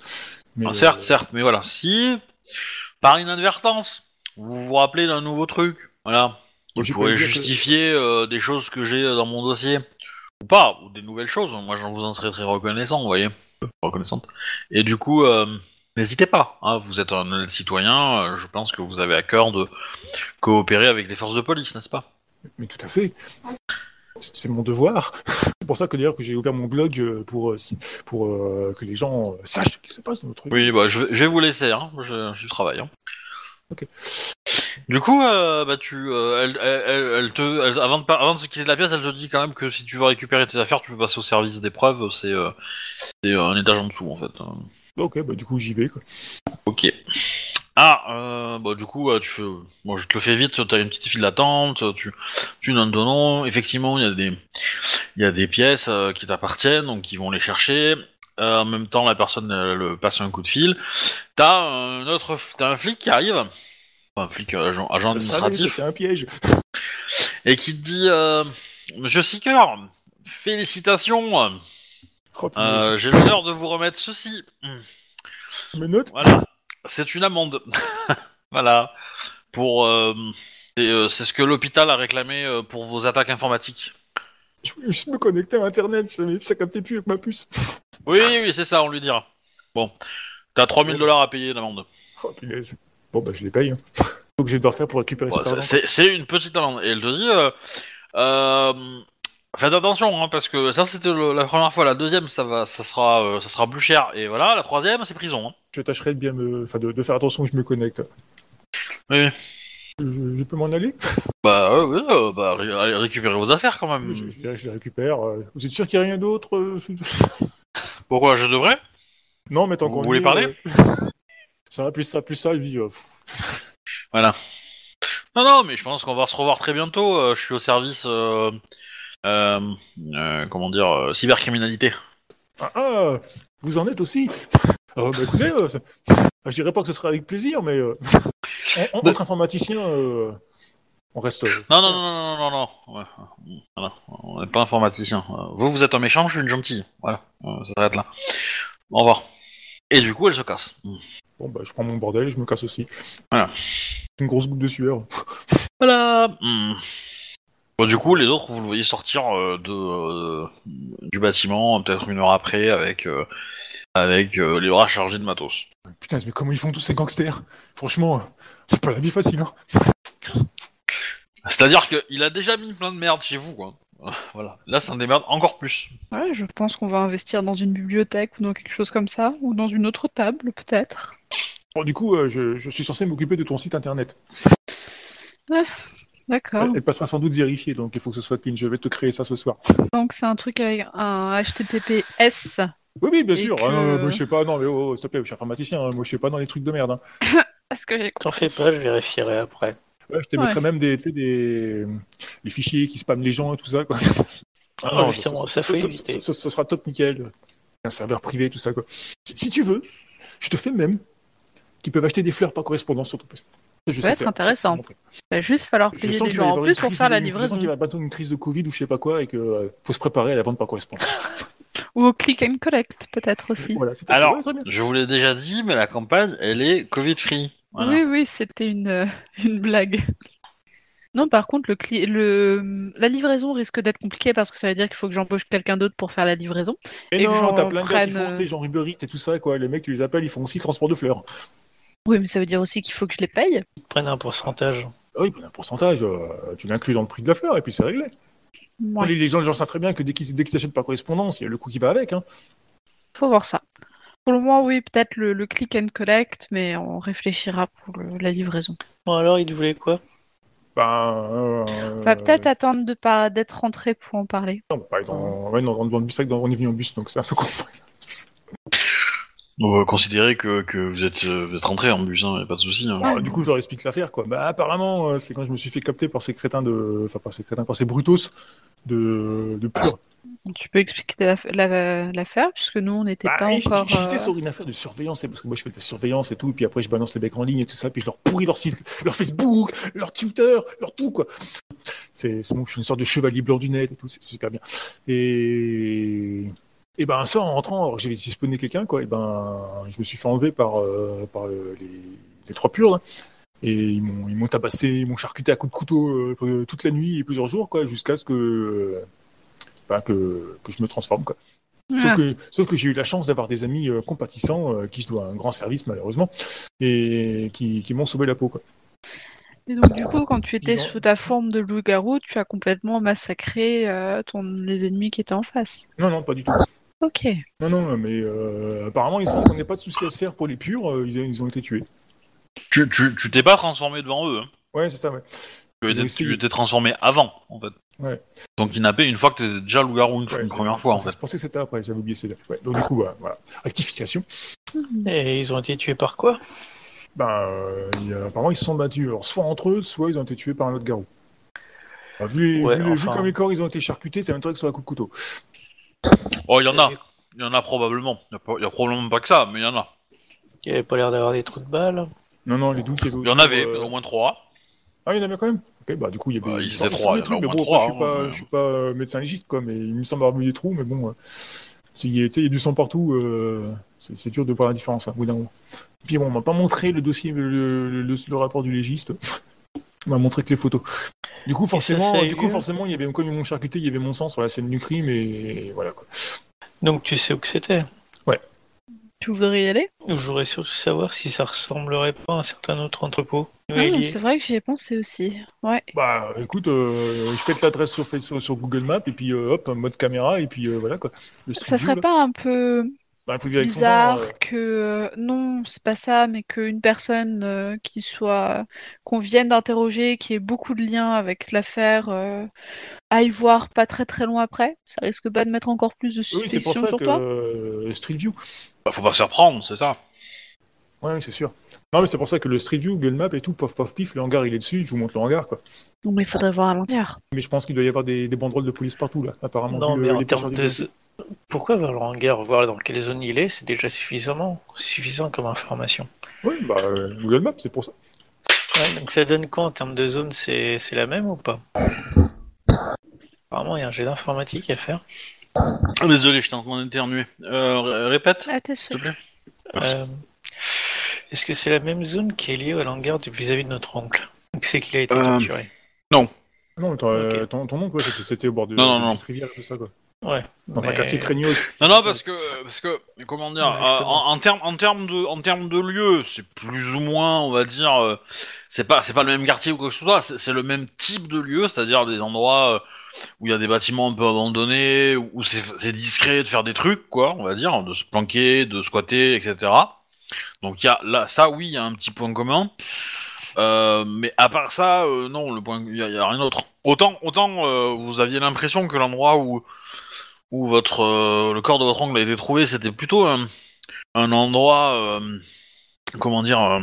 Mais, Ah, certes, certes, mais voilà. Si, par inadvertance, vous vous rappelez d'un nouveau truc, voilà, dit que- justifier euh, des choses que j'ai dans mon dossier, ou pas, ou des nouvelles choses, moi j'en vous en serais très reconnaissant, vous voyez, reconnaissante. Et du coup, euh, n'hésitez pas, hein, vous êtes un honnête citoyen, euh, je pense que vous avez à cœur de coopérer avec les forces de police, n'est-ce pas? Mais tout à fait. C'est mon devoir. C'est pour ça que d'ailleurs que j'ai ouvert mon blog euh, pour, euh, euh, que les gens euh, sachent ce qui se passe dans notre Oui, bah, je, vais- je vais vous laisser, hein, je, je travaille. Hein. Ok. Du coup, euh, bah, tu, euh, elle, elle, elle- te, elle- avant, de, par- avant de se quitter de la pièce, elle te dit quand même que si tu veux récupérer tes affaires, tu peux passer au service des preuves, c'est euh, c'est un étage en dessous en fait. hein. Ok, bah du coup j'y vais, quoi. Ok. Ah, euh, bah du coup, euh, tu fais, moi je te le fais vite. T'as une petite file d'attente, tu, tu donnes ton nom. Effectivement, il y a des, il y a des pièces euh, qui t'appartiennent, donc ils vont les chercher. Euh, en même temps, la personne elle, passe un coup de fil. T'as un autre, t'as un flic qui arrive, enfin, un flic euh, agent, agent administratif, un piège. et qui te dit, euh, Monsieur Seeker, félicitations. Oh. Euh, J'ai l'honneur de vous remettre ceci. Mes notes Voilà, c'est une amende. [laughs] voilà, pour euh, c'est euh, ce que l'hôpital a réclamé euh, pour vos attaques informatiques. Je voulais juste me connecter à internet, ça, ça captait plus avec ma puce. Oui, oui, c'est ça, on lui dira. Bon, T'as 3000 dollars à payer d'amende. Oh, punaise. Bon, bah, je les paye. Hein. [laughs] Faut que je vais devoir faire pour récupérer cet argent. c'est- c'est une petite amende. Et elle te dit, euh, euh, faites attention, hein, parce que ça c'était le- la première fois. La deuxième, ça va, ça sera, euh, ça sera plus cher. Et voilà, la troisième, c'est prison. hein. Je tâcherai de bien me. Enfin, de, de faire attention que je me connecte. Oui. Je, je peux m'en aller? [laughs] Bah, euh, ouais, euh, bah, ré- récupérez vos affaires quand même. je, les- je les récupère. euh. Vous êtes sûr qu'il n'y a rien d'autre euh, [laughs] Pourquoi je devrais Non, mais tant Vous qu'on voulez y est, parler euh, [laughs] Ça va plus ça, plus ça, lui. euh. Voilà. Non, non, mais je pense qu'on va se revoir très bientôt. euh, je suis au service, euh, euh, euh, comment dire, cybercriminalité. Ah, ah, vous en êtes aussi Ah, bah, écoutez, ah, je dirais pas que ce sera avec plaisir, mais en- en- entre informaticiens, euh, [laughs] on reste. Non, non, non, non, non, non. Ouais, voilà. On n'est pas informaticien. Euh, Vous, vous êtes un méchant, je suis une gentille. Voilà, Euh, ça s'arrête là. Au revoir. Et du coup, elle se casse. Bon, bah, je prends mon bordel et je me casse aussi. Voilà. Une grosse goutte de sueur. Voilà. Hmm. Bon, du coup, les autres, vous le voyez sortir euh, de, euh, du bâtiment, peut-être une heure après, avec, euh, avec les bras chargés de matos. Putain, mais comment ils font tous ces gangsters? Franchement, c'est pas la vie facile, hein. C'est-à-dire qu'il a déjà mis plein de merde chez vous, quoi. [laughs] Voilà. Là, ça en démerde encore plus. Ouais, je pense qu'on va investir dans une bibliothèque ou dans quelque chose comme ça, ou dans une autre table, peut-être. Bon, du coup, euh, je, je suis censé m'occuper de ton site internet. D'accord. Elle passe sans doute vérifier, donc il faut que ce soit clean. Je vais te créer ça ce soir. Donc c'est un truc avec un HTTPS. Oui, oui, bien Et sûr. que- Ah, non, moi, je sais pas, non, mais oh, oh, s'il te plaît, je suis informaticien. hein. Moi, je sais pas dans les trucs de merde. Hein. [laughs] Est-ce que j'ai T'en fais pas, je vérifierai après. Ouais, je te Ouais. mettrai même des, tu sais, des les fichiers qui spamment les gens et tout ça. Quoi. Ah, justement, ça ce- ce sera top nickel. Un serveur privé, tout ça. Quoi. Si, si tu veux, je te fais même qu'ils peuvent acheter des fleurs par correspondance sur ton PC. Ça, peut être intéressant. montrer. va juste falloir payer des qu'il va gens en plus pour faire de- la je sens livraison. qu'il va y avoir bientôt une crise de Covid ou je sais pas quoi et que euh, faut se préparer à la vente par correspondance. [laughs] Ou au click and collect, peut-être aussi. Voilà, tout à fait. Alors, je vous l'ai déjà dit, mais la campagne, elle est Covid-free. Voilà. Oui, oui, c'était une, euh, [laughs] une blague. Non, par contre, le, cli- le... la livraison risque d'être compliquée parce que ça veut dire qu'il faut que j'embauche quelqu'un d'autre pour faire la livraison. Et et non, t'as plein de gars qui prenne, font, tu sais, genre Uber Eats et tout ça, quoi. Les mecs, tu les appelles, ils font aussi transport de fleurs. Oui, mais ça veut dire aussi qu'il faut que je les paye. Ils prennent un pourcentage. Ah oui, un pourcentage, euh, tu l'inclus dans le prix de la fleur et puis c'est réglé. Ouais, Les, les gens, les gens savent très bien que dès qu'ils dès qu'ils t'achètent par correspondance, il y a le coût qui va avec. Hein. faut voir ça. Pour le moment, oui, peut-être le, le click and collect, mais on réfléchira pour le- la livraison. Bon, alors, ils voulaient quoi? Ben, euh, On va peut-être attendre de pas d'être rentré pour en parler. Non, bah, dans, ouais, non, dans, dans le bus, on est venu en bus, donc c'est un peu con. On va considérer que, que vous êtes, euh, êtes rentré en bus, hein, y a pas de souci. hein. Alors, du coup, je leur explique l'affaire, quoi. Bah, apparemment, euh, c'est quand je me suis fait capter par ces crétins de. Enfin, pas ces crétins, par ces brutos de, de pur. Tu peux expliquer la- la- l'affaire, puisque nous, on n'était Bah, pas encore. J'étais euh, sur une affaire de surveillance, parce que moi je fais de la surveillance et tout, et puis après je balance les mecs en ligne et tout ça, puis je leur pourris leur site, leur Facebook, leur Twitter, leur tout quoi. C'est bon, je suis une sorte de chevalier blanc du net et tout, c'est super bien. Et. Et ben un soir en rentrant, alors que j'avais spawné quelqu'un, quoi, et ben je me suis fait enlever par, euh, par euh, les, les trois purs, là. Et ils m'ont ils m'ont tabassé, ils m'ont charcuté à coups de couteau euh, toute la nuit et plusieurs jours, quoi, jusqu'à ce que, que, que je me transforme, quoi. Sauf ah, que, sauf que j'ai eu la chance d'avoir des amis euh, compatissants euh, qui se doivent un grand service malheureusement et qui, qui m'ont sauvé la peau. Quoi. Et donc, du coup, quand tu étais sous ta forme de loup-garou, tu as complètement massacré euh, ton... les ennemis qui étaient en face. Non, non, pas du tout. Ok. Non, non, mais euh, apparemment ils qu'on pas de souci à se faire pour les purs, euh, ils, ils ont été tués. Tu tu- tu t'es pas transformé devant eux. hein. Ouais, c'est ça, ouais. Tu tu étais transformé avant, en fait. Ouais. Donc kidnappé une fois que t'étais déjà loup-garou une, Ouais, une c'est- première fois, en Je fait. pensais que c'était après, j'avais oublié ces dates. Ouais, donc du coup, bah, voilà. Rectification. Et ils ont été tués par quoi? Ben, euh, il y a- apparemment ils se sont battus, alors soit entre eux, soit ils ont été tués par un autre garou. Bah, vu, les- Ouais, vu les- vu enfin- comme les corps ils ont été charcutés, ça m'étonnerait que ce soit un coup de couteau. Oh, il y en a. Il y en a probablement. Il y a, probablement pas que ça, mais il y en a. Il avait pas l'air d'avoir des trous de balles. Non, non, les y, Il y en avait, euh, au moins trois. Ah, il y en avait quand même? Ok, bah du coup, il y avait Bah, il il trois, trucs, mais bon, après, je suis pas, hein, je suis pas euh, médecin légiste, quoi, mais il me semble avoir vu des trous, mais bon, euh, s'il y, a- tu sais, il y a du sang partout, euh, c'est dur de voir la différence, hein, au bout d'un moment. Puis bon, on m'a pas montré le dossier, le, le- le- le rapport du légiste, on m'a montré que les photos. Du coup, forcément, ça du coup, forcément, il y avait, comme ils m'ont charcuté, il y avait mon sang sur la scène du crime, et voilà, quoi. Donc tu sais où que c'était Tu voudrais y aller? Je voudrais surtout savoir si ça ressemblerait pas à un certain autre entrepôt. Ah, Noélier. C'est vrai que j'y ai pensé aussi. Ouais. Bah écoute, euh, je pète l'adresse sur, Facebook- sur Google Maps et puis euh, hop, mode caméra et puis euh, voilà quoi. Le Ça serait là. pas un peu Bah, bizarre nom, euh, que non, c'est pas ça, mais qu'une personne euh, qui soit qu'on vienne d'interroger, qui ait beaucoup de liens avec l'affaire, euh, aille voir pas très très loin après. Ça risque pas de mettre encore plus de Oui, c'est pour suspicion ça sur que toi? euh, Street View. Bah, faut pas se faire prendre, c'est ça. Ouais, oui, c'est sûr. Non, mais c'est pour ça que le Street View, Google Maps et tout, pof, pof, pif, le hangar il est dessus, je vous montre le hangar quoi. Non, mais il faudrait voir à l'intérieur. Mais je pense qu'il doit y avoir des, des banderoles de police partout là, apparemment. Non, mais le- en termes de. Pourquoi voir le hangar, voir dans quelle zone il est, c'est déjà suffisamment suffisant comme information. Oui, bah euh, Google Maps, c'est pour ça. Ouais, donc ça donne quoi en termes de zone C'est c'est la même ou pas? Apparemment, il y a un jet d'informatique à faire. Désolé, j'étais en train d'éternuer. Euh, ré- répète, Ah, t'es s'il sûr te plaît. Euh, Est-ce que c'est la même zone qui est liée à l'hangar du- vis-à-vis de notre oncle? Donc c'est qu'il a été Euh, torturé. Non, mais ton, Ok. ton, ton oncle, ouais, c'était- c'était au bord de Non, non, de non. petite rivière, tout ça quoi. Ouais. Dans un quartier craignos. Non, non, parce que, parce que, comment dire, euh, en, en termes, en termes de, en termes de lieu, c'est plus ou moins, on va dire, euh, c'est pas, c'est pas le même quartier ou quoi que ce soit, c'est le même type de lieu, c'est-à-dire des endroits euh, où il y a des bâtiments un peu abandonnés, où c'est c'est discret de faire des trucs, quoi, on va dire, de se planquer, de squatter, etc. Donc il y a là, ça, oui, il y a un petit point commun. Euh, mais à part ça, euh, non, le point, il y, y a rien d'autre. Autant, autant, euh, vous aviez l'impression que l'endroit où où votre euh, le corps de votre oncle a été trouvé, c'était plutôt un, un endroit, euh, comment dire, euh,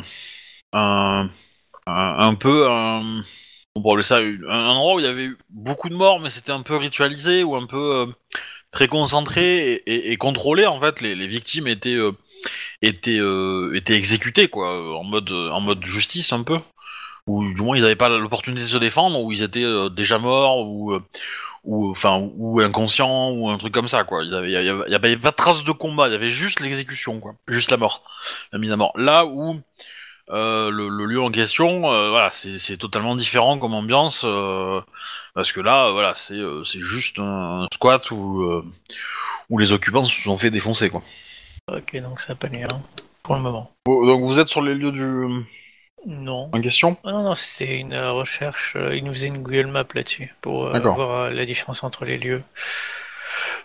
un, un, peu un, on pourrait ça un endroit où il y avait eu beaucoup de morts, mais c'était un peu ritualisé ou un peu euh, très concentré et, et- et contrôlé en fait. Les, les victimes étaient euh, étaient euh, étaient exécutées quoi, euh, en mode en mode justice un peu. Ou du moins ils n'avaient pas l'opportunité de se défendre, ou ils étaient euh, déjà morts, ou euh, ou enfin ou inconscient ou un truc comme ça quoi. Il y avait, pas de trace de combat, il y avait juste l'exécution quoi, juste la mort, la mise à mort. Là où euh, le, le lieu en question, euh, voilà, c'est totalement différent comme ambiance euh, parce que là, voilà, c'est euh, c'est juste un squat où euh, où les occupants se sont fait défoncer quoi. Ok, donc ça n'a pas lieu, hein, pour le moment. Donc vous êtes sur les lieux du Non. en question Ah non, non, c'était une euh, recherche. euh, il nous faisait une Google Map là-dessus pour euh, D'accord. voir euh, la différence entre les lieux.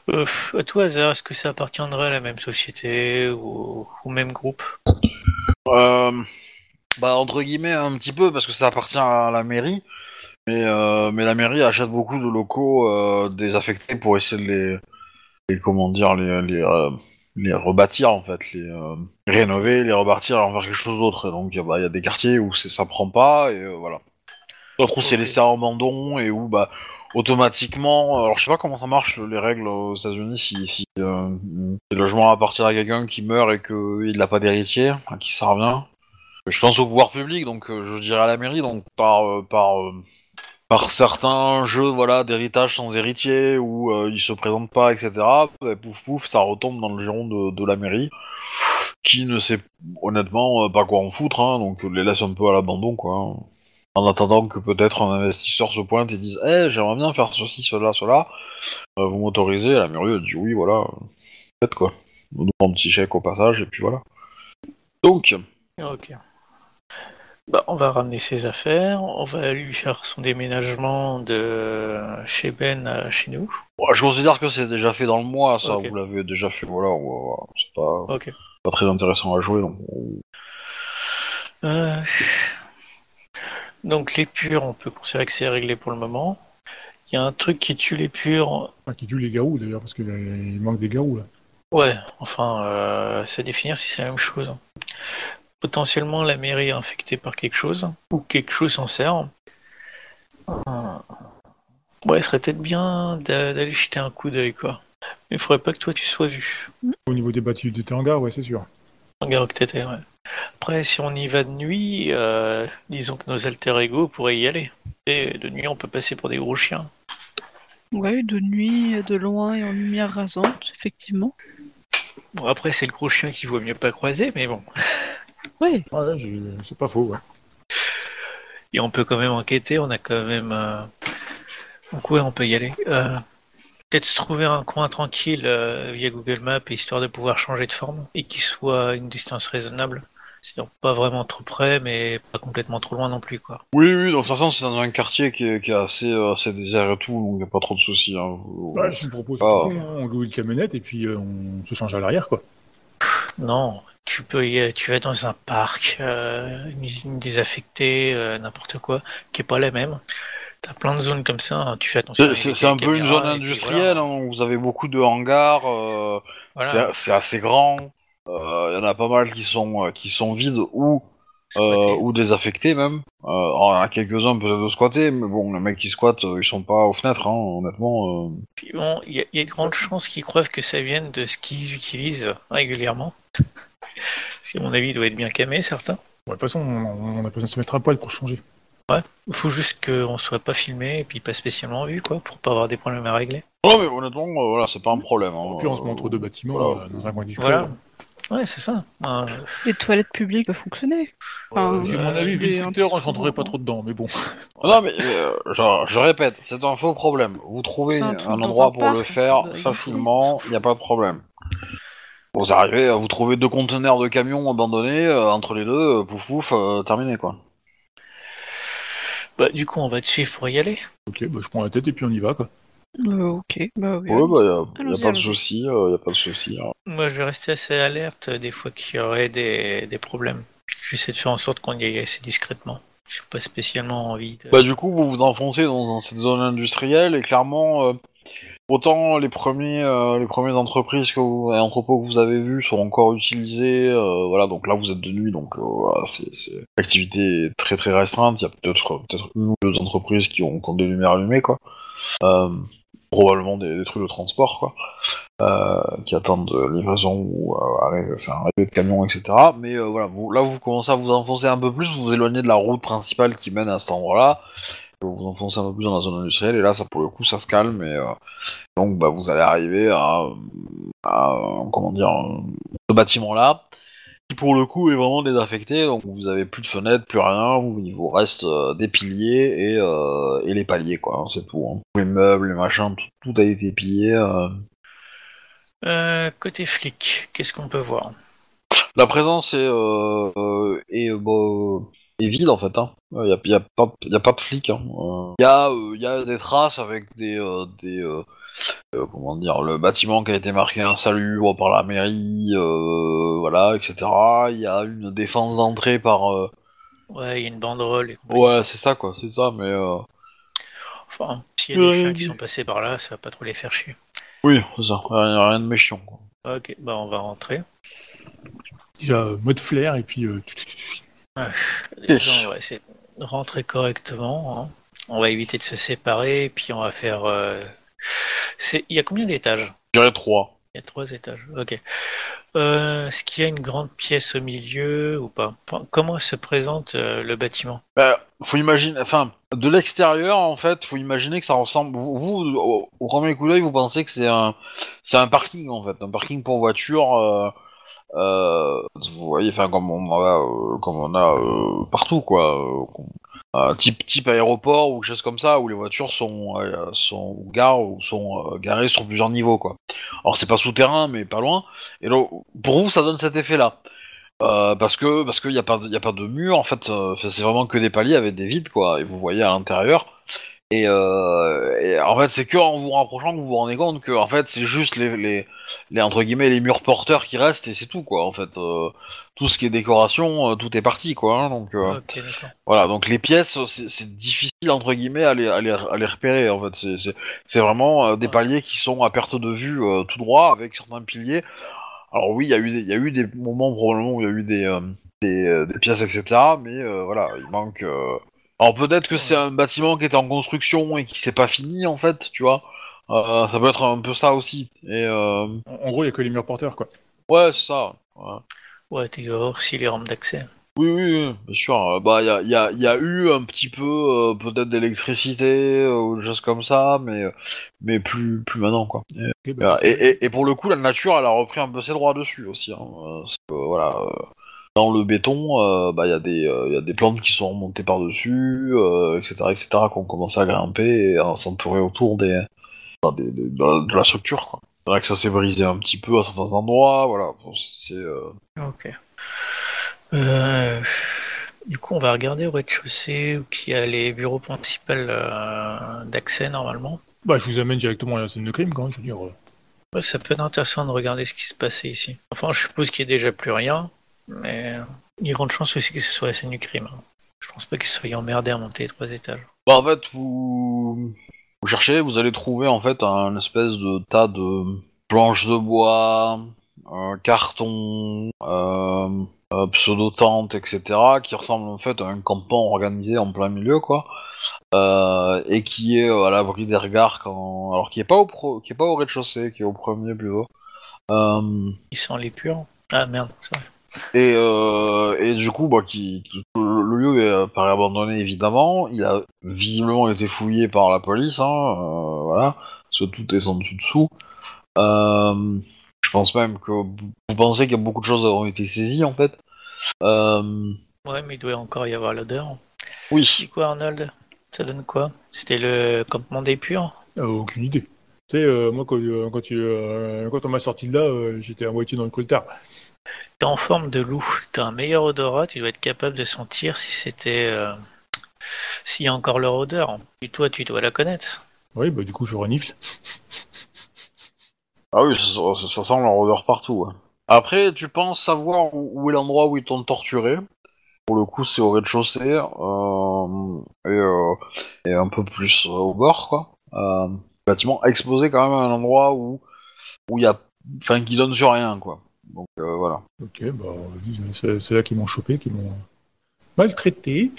Euh, à tout hasard, est-ce que ça appartiendrait à la même société ou au même groupe? Euh, bah entre guillemets un petit peu parce que ça appartient à la mairie, mais euh, mais la mairie achète beaucoup de locaux euh, désaffectés pour essayer de les, les comment dire les les, euh, les rebâtir en fait, les euh, rénover, les rebâtir et en faire quelque chose d'autre. Et donc bah il y a des quartiers où ça prend pas et euh, voilà. D'autres où c'est laissé en abandon et où bah automatiquement, alors je sais pas comment ça marche les règles aux États-Unis si si euh, le logement appartient à quelqu'un qui meurt et qu'il n'a pas d'héritier, à qui ça revient. Je pense au pouvoir public, donc je dirais à la mairie, donc par par par certains jeux voilà d'héritage sans héritier où euh, ils se présentent pas, etc. bah, pouf pouf, ça retombe dans le giron de, la mairie, qui ne sait honnêtement euh, pas quoi en foutre, hein, donc les laisse un peu à l'abandon quoi. En attendant que peut-être un investisseur se pointe et dise, eh j'aimerais bien faire ceci, cela, cela, Euh, vous m'autorisez, la mairie dit oui voilà, faites quoi. On prend un petit chèque au passage et puis voilà. Donc, Ok. Bah, on va ramener ses affaires, on va lui faire son déménagement de chez Ben à chez nous. Bon, je considère que c'est déjà fait dans le mois, ça, vous l'avez déjà fait, voilà, c'est pas, très intéressant à jouer, donc. Euh, Donc les purs, on peut considérer que c'est réglé pour le moment. Il y a un truc qui tue les purs. Enfin, qui tue les garous d'ailleurs, parce qu'il manque des garous là. Ouais, enfin, euh, c'est à définir si c'est la même chose. Potentiellement, la mairie est infectée par quelque chose, ou quelque chose s'en sert. Euh, Ouais, il serait peut-être bien d'a- d'aller jeter un coup d'œil, quoi. Mais il faudrait pas que toi tu sois vu. Au niveau des bâtis de tes hangars, ouais, c'est sûr. Que t'étais, ouais. Après, si on y va de nuit, euh, disons que nos alter ego pourraient y aller. Et de nuit, on peut passer pour des gros chiens. Ouais, de nuit, de loin et en lumière rasante, effectivement. Bon, après, c'est le gros chien qui vaut mieux pas croiser, mais bon. [laughs] Ouais, j'ai- c'est pas faux, ouais. Et on peut quand même enquêter, on a quand même. euh, Donc, ouais, on peut y aller. Euh, peut-être se trouver un coin tranquille euh, via Google Maps, histoire de pouvoir changer de forme et qui soit à une distance raisonnable. C'est-à-dire pas vraiment trop près, mais pas complètement trop loin non plus, quoi. Oui, oui, de toute façon, c'est dans un quartier qui est, qui est assez, euh, assez désert et tout, donc il n'y a pas trop de soucis. Hein. Je vous propose, Ah. on loue une camionnette et puis euh, on se change à l'arrière, quoi. Non, tu peux y, tu vas dans un parc, euh, une usine désaffectée, euh, n'importe quoi, qui est pas la même. T'as plein de zones comme ça, hein, tu fais attention. C'est- un peu une zone industrielle, voilà. hein, vous avez beaucoup de hangars, euh, Voilà. c'est- assez grand, il y en a pas mal qui sont, qui sont vides ou, ou désaffectés même. Euh, quelques-uns peut-être de squattés, mais bon, les mecs qui squattent, ils sont pas aux fenêtres, hein, honnêtement. Puis bon, il y, a- il y a de grandes chances qu'ils croient que ça vienne de ce qu'ils utilisent régulièrement. Parce qu'à mon avis, il doit être bien camé, certains. Bon, de toute façon, on, on a besoin de se mettre à poil pour changer. Il faut juste qu'on soit pas filmé et puis pas spécialement vu, quoi, pour pas avoir des problèmes à régler. Ouais, mais honnêtement, euh, voilà, c'est pas un problème. Hein, Puis on se met entre deux bâtiments, voilà. euh, dans un coin discret. Voilà. Ouais, c'est ça. Euh, Les toilettes publiques peuvent fonctionner. Enfin, Euh, mon avis, vu le secteur, j'entrerai pas trop dedans, mais bon. Non mais euh, je, je répète, c'est un faux problème. Vous trouvez un endroit un pour parc, le faire facilement, il n'y a pas de problème. Vous arrivez à vous trouver deux conteneurs de camions abandonnés, euh, entre les deux, euh, pouf pouf, euh, terminé quoi. bah, du coup, on va te suivre pour y aller. Ok, bah, je prends la tête et puis on y va, quoi. Euh, ok, bah oui. Ouais, bah y a, y a pas de souci, euh, y a pas de souci. hein. Moi, je vais rester assez alerte des fois qu'il y aurait des, des problèmes. J'essaie de faire en sorte qu'on y aille assez discrètement. Je suis pas spécialement envie de... Bah du coup, vous vous enfoncez dans, dans cette zone industrielle et clairement, euh, autant les premiers, euh, les premières entreprises que vous, et entrepôts que vous avez vus sont encore utilisés. euh, voilà, donc là vous êtes de nuit, donc euh, c'est c'est- l'activité est très très restreinte. Il y a peut-être une ou deux entreprises qui ont, des lumières allumées, quoi. Probablement des, trucs de transport, quoi, qui attendent de livraison ou arrêt, enfin, arrivée de camions, etc. Mais voilà, là vous commencez à vous enfoncer un peu plus, vous vous éloignez de la route principale qui mène à cet endroit-là vous vous enfoncez un peu plus dans la zone industrielle et là ça pour le coup ça se calme et euh, donc bah, vous allez arriver à, à, comment dire ce bâtiment là qui pour le coup est vraiment désaffecté donc vous avez plus de fenêtres plus rien vous- il vous reste euh, des piliers et, euh, et les paliers quoi c'est tout hein. les meubles les machins tout, tout a été pillé côté flic, qu'est-ce qu'on peut voir? La présence est est, bah, est vide en fait hein. Il y a, y a pas y a pas de flics hein. Euh, Il y a euh, y a des traces avec des euh, des euh, euh, comment dire le bâtiment qui a été marqué insalubre par la mairie euh, voilà etc. Il y a une défense d'entrée par euh, Ouais, il y a une banderole. et compagnie. ouais c'est ça quoi c'est ça mais euh, Enfin, s'il y a des chiens qui sont passés par là, ça va pas trop les faire chier. oui c'est ça rien, rien de méchant quoi. Ok, bah on va rentrer. Déjà, euh, mode flair et puis. euh, Déjà, on va essayer de rentrer correctement. hein. On va éviter de se séparer, et puis on va faire... euh, c'est- Il y a combien d'étages? Je dirais 3 Il y a trois étages, ok. Euh, Est-ce qu'il y a une grande pièce au milieu ou pas? Enfin, Comment se présente euh, le bâtiment? Bah, faut imaginer, enfin, de l'extérieur, en fait, faut imaginer que ça ressemble. Vous, vous, au, au premier coup d'œil, vous pensez que c'est un, c'est un parking, en fait, un parking pour voiture. Euh, vous voyez, comme on a, euh, euh, partout, quoi. euh, euh, type, type aéroport ou quelque chose comme ça, où les voitures sont, euh, sont garées ou sont euh, garées sur plusieurs niveaux, quoi. Alors, c'est pas souterrain, mais pas loin. Et donc, pour vous, ça donne cet effet-là. Euh, parce que parce qu'il n'y a pas de, y a pas de mur en fait euh, c'est vraiment que des paliers avec des vides quoi et vous voyez à l'intérieur et, euh, et en fait c'est que en vous rapprochant que vous vous rendez compte que en fait c'est juste les, les les entre guillemets les murs porteurs qui restent et c'est tout quoi en fait Euh, tout ce qui est décoration euh, tout est parti quoi hein, donc euh, Ok, d'accord. voilà, donc les pièces, c'est difficile entre guillemets à les, à les, à les repérer en fait. C'est- vraiment euh, des paliers qui sont à perte de vue euh, tout droit avec certains piliers. Alors oui, il y a eu des, il y a eu des moments probablement où il y a eu des, euh, des, des pièces etc. Mais euh, voilà, il manque. Alors peut-être que c'est un bâtiment qui était en construction et qui s'est pas fini en fait, tu vois. Euh, ça peut être un peu ça aussi. Et euh... En, en gros, il n'y a que les murs porteurs, quoi. ouais, c'est ça. ouais. Ouais, tu vas voir si les rampes d'accès. Oui, oui, oui, bien sûr. Bah, il y a, y, a, y a eu un petit peu, euh, peut-être d'électricité ou des choses comme ça, mais, mais plus, plus maintenant, quoi. Et, Ok, bah, et, et- et pour le coup, la nature, elle a repris un peu ses droits dessus aussi. Hein. Euh, voilà, euh, dans le béton, euh, bah, il y, a des, euh, y a des plantes qui sont remontées par-dessus, euh, etc., etc., qui ont commencé à grimper et à s'entourer autour des, enfin, des- des- de, la, de la structure. quoi. C'est vrai que ça s'est brisé un petit peu à certains endroits, voilà. Bon, c'est euh, Ok. Euh, du coup, on va regarder au rez-de-chaussée où il y a les bureaux principaux euh, d'accès normalement. Bah, je vous amène directement à la scène de crime, quand je veux dire. euh. Ouais, ça peut être intéressant de regarder ce qui se passait ici. Enfin, je suppose qu'il n'y a déjà plus rien, mais il y a grande chance aussi que ce soit la scène du crime. hein. Je pense pas qu'ils soient emmerdés à monter les trois étages. Bah, en fait, vous... vous cherchez, vous allez trouver en fait un espèce de tas de planches de bois, euh, cartons, euh, euh, pseudo-tentes, etc., qui ressemblent en fait à un campement organisé en plein milieu, quoi, euh, et qui est euh, à l'abri des regards, quand... alors qui est pas au pro... qui est pas au rez-de-chaussée, qui est au premier plutôt. Euh, Ils sont les purs. Ah merde, c'est vrai. Et, euh, et du coup, bah, qui, qui- le le lieu est, euh, paraît abandonné évidemment. Il a visiblement été fouillé par la police, hein, euh, voilà, parce que tout est en dessous dessous. Euh, je pense même que vous pensez qu'il y a beaucoup de choses ont été saisies en fait. Euh, Ouais, mais il doit encore y avoir l'odeur. oui. C'est quoi, Arnold? Ça donne quoi? C'était le campement des purs? Aucune idée. Tu sais, euh, moi, quand, euh, quand, tu, euh, quand on m'a sorti de là, euh, j'étais à moitié dans le coltard. T'es en forme de loup, t'as un meilleur odorat, tu dois être capable de sentir si c'était. euh, s'il y a encore leur odeur. Et toi, tu dois la connaître. Oui, bah, du coup, je renifle. Ah oui, ça, ça- ça sent leur odeur partout. ouais. Après, tu penses savoir où, où est l'endroit où ils t'ont torturé. Pour le coup, c'est au rez-de-chaussée euh, et, euh, et un peu plus euh, au bord, quoi. Euh, bâtiment exposé quand même à un endroit où où il y a, enfin, qui donne sur rien, quoi. Donc euh, voilà. Ok, bah, c'est c'est là qu'ils m'ont chopé, qu'ils m'ont maltraité.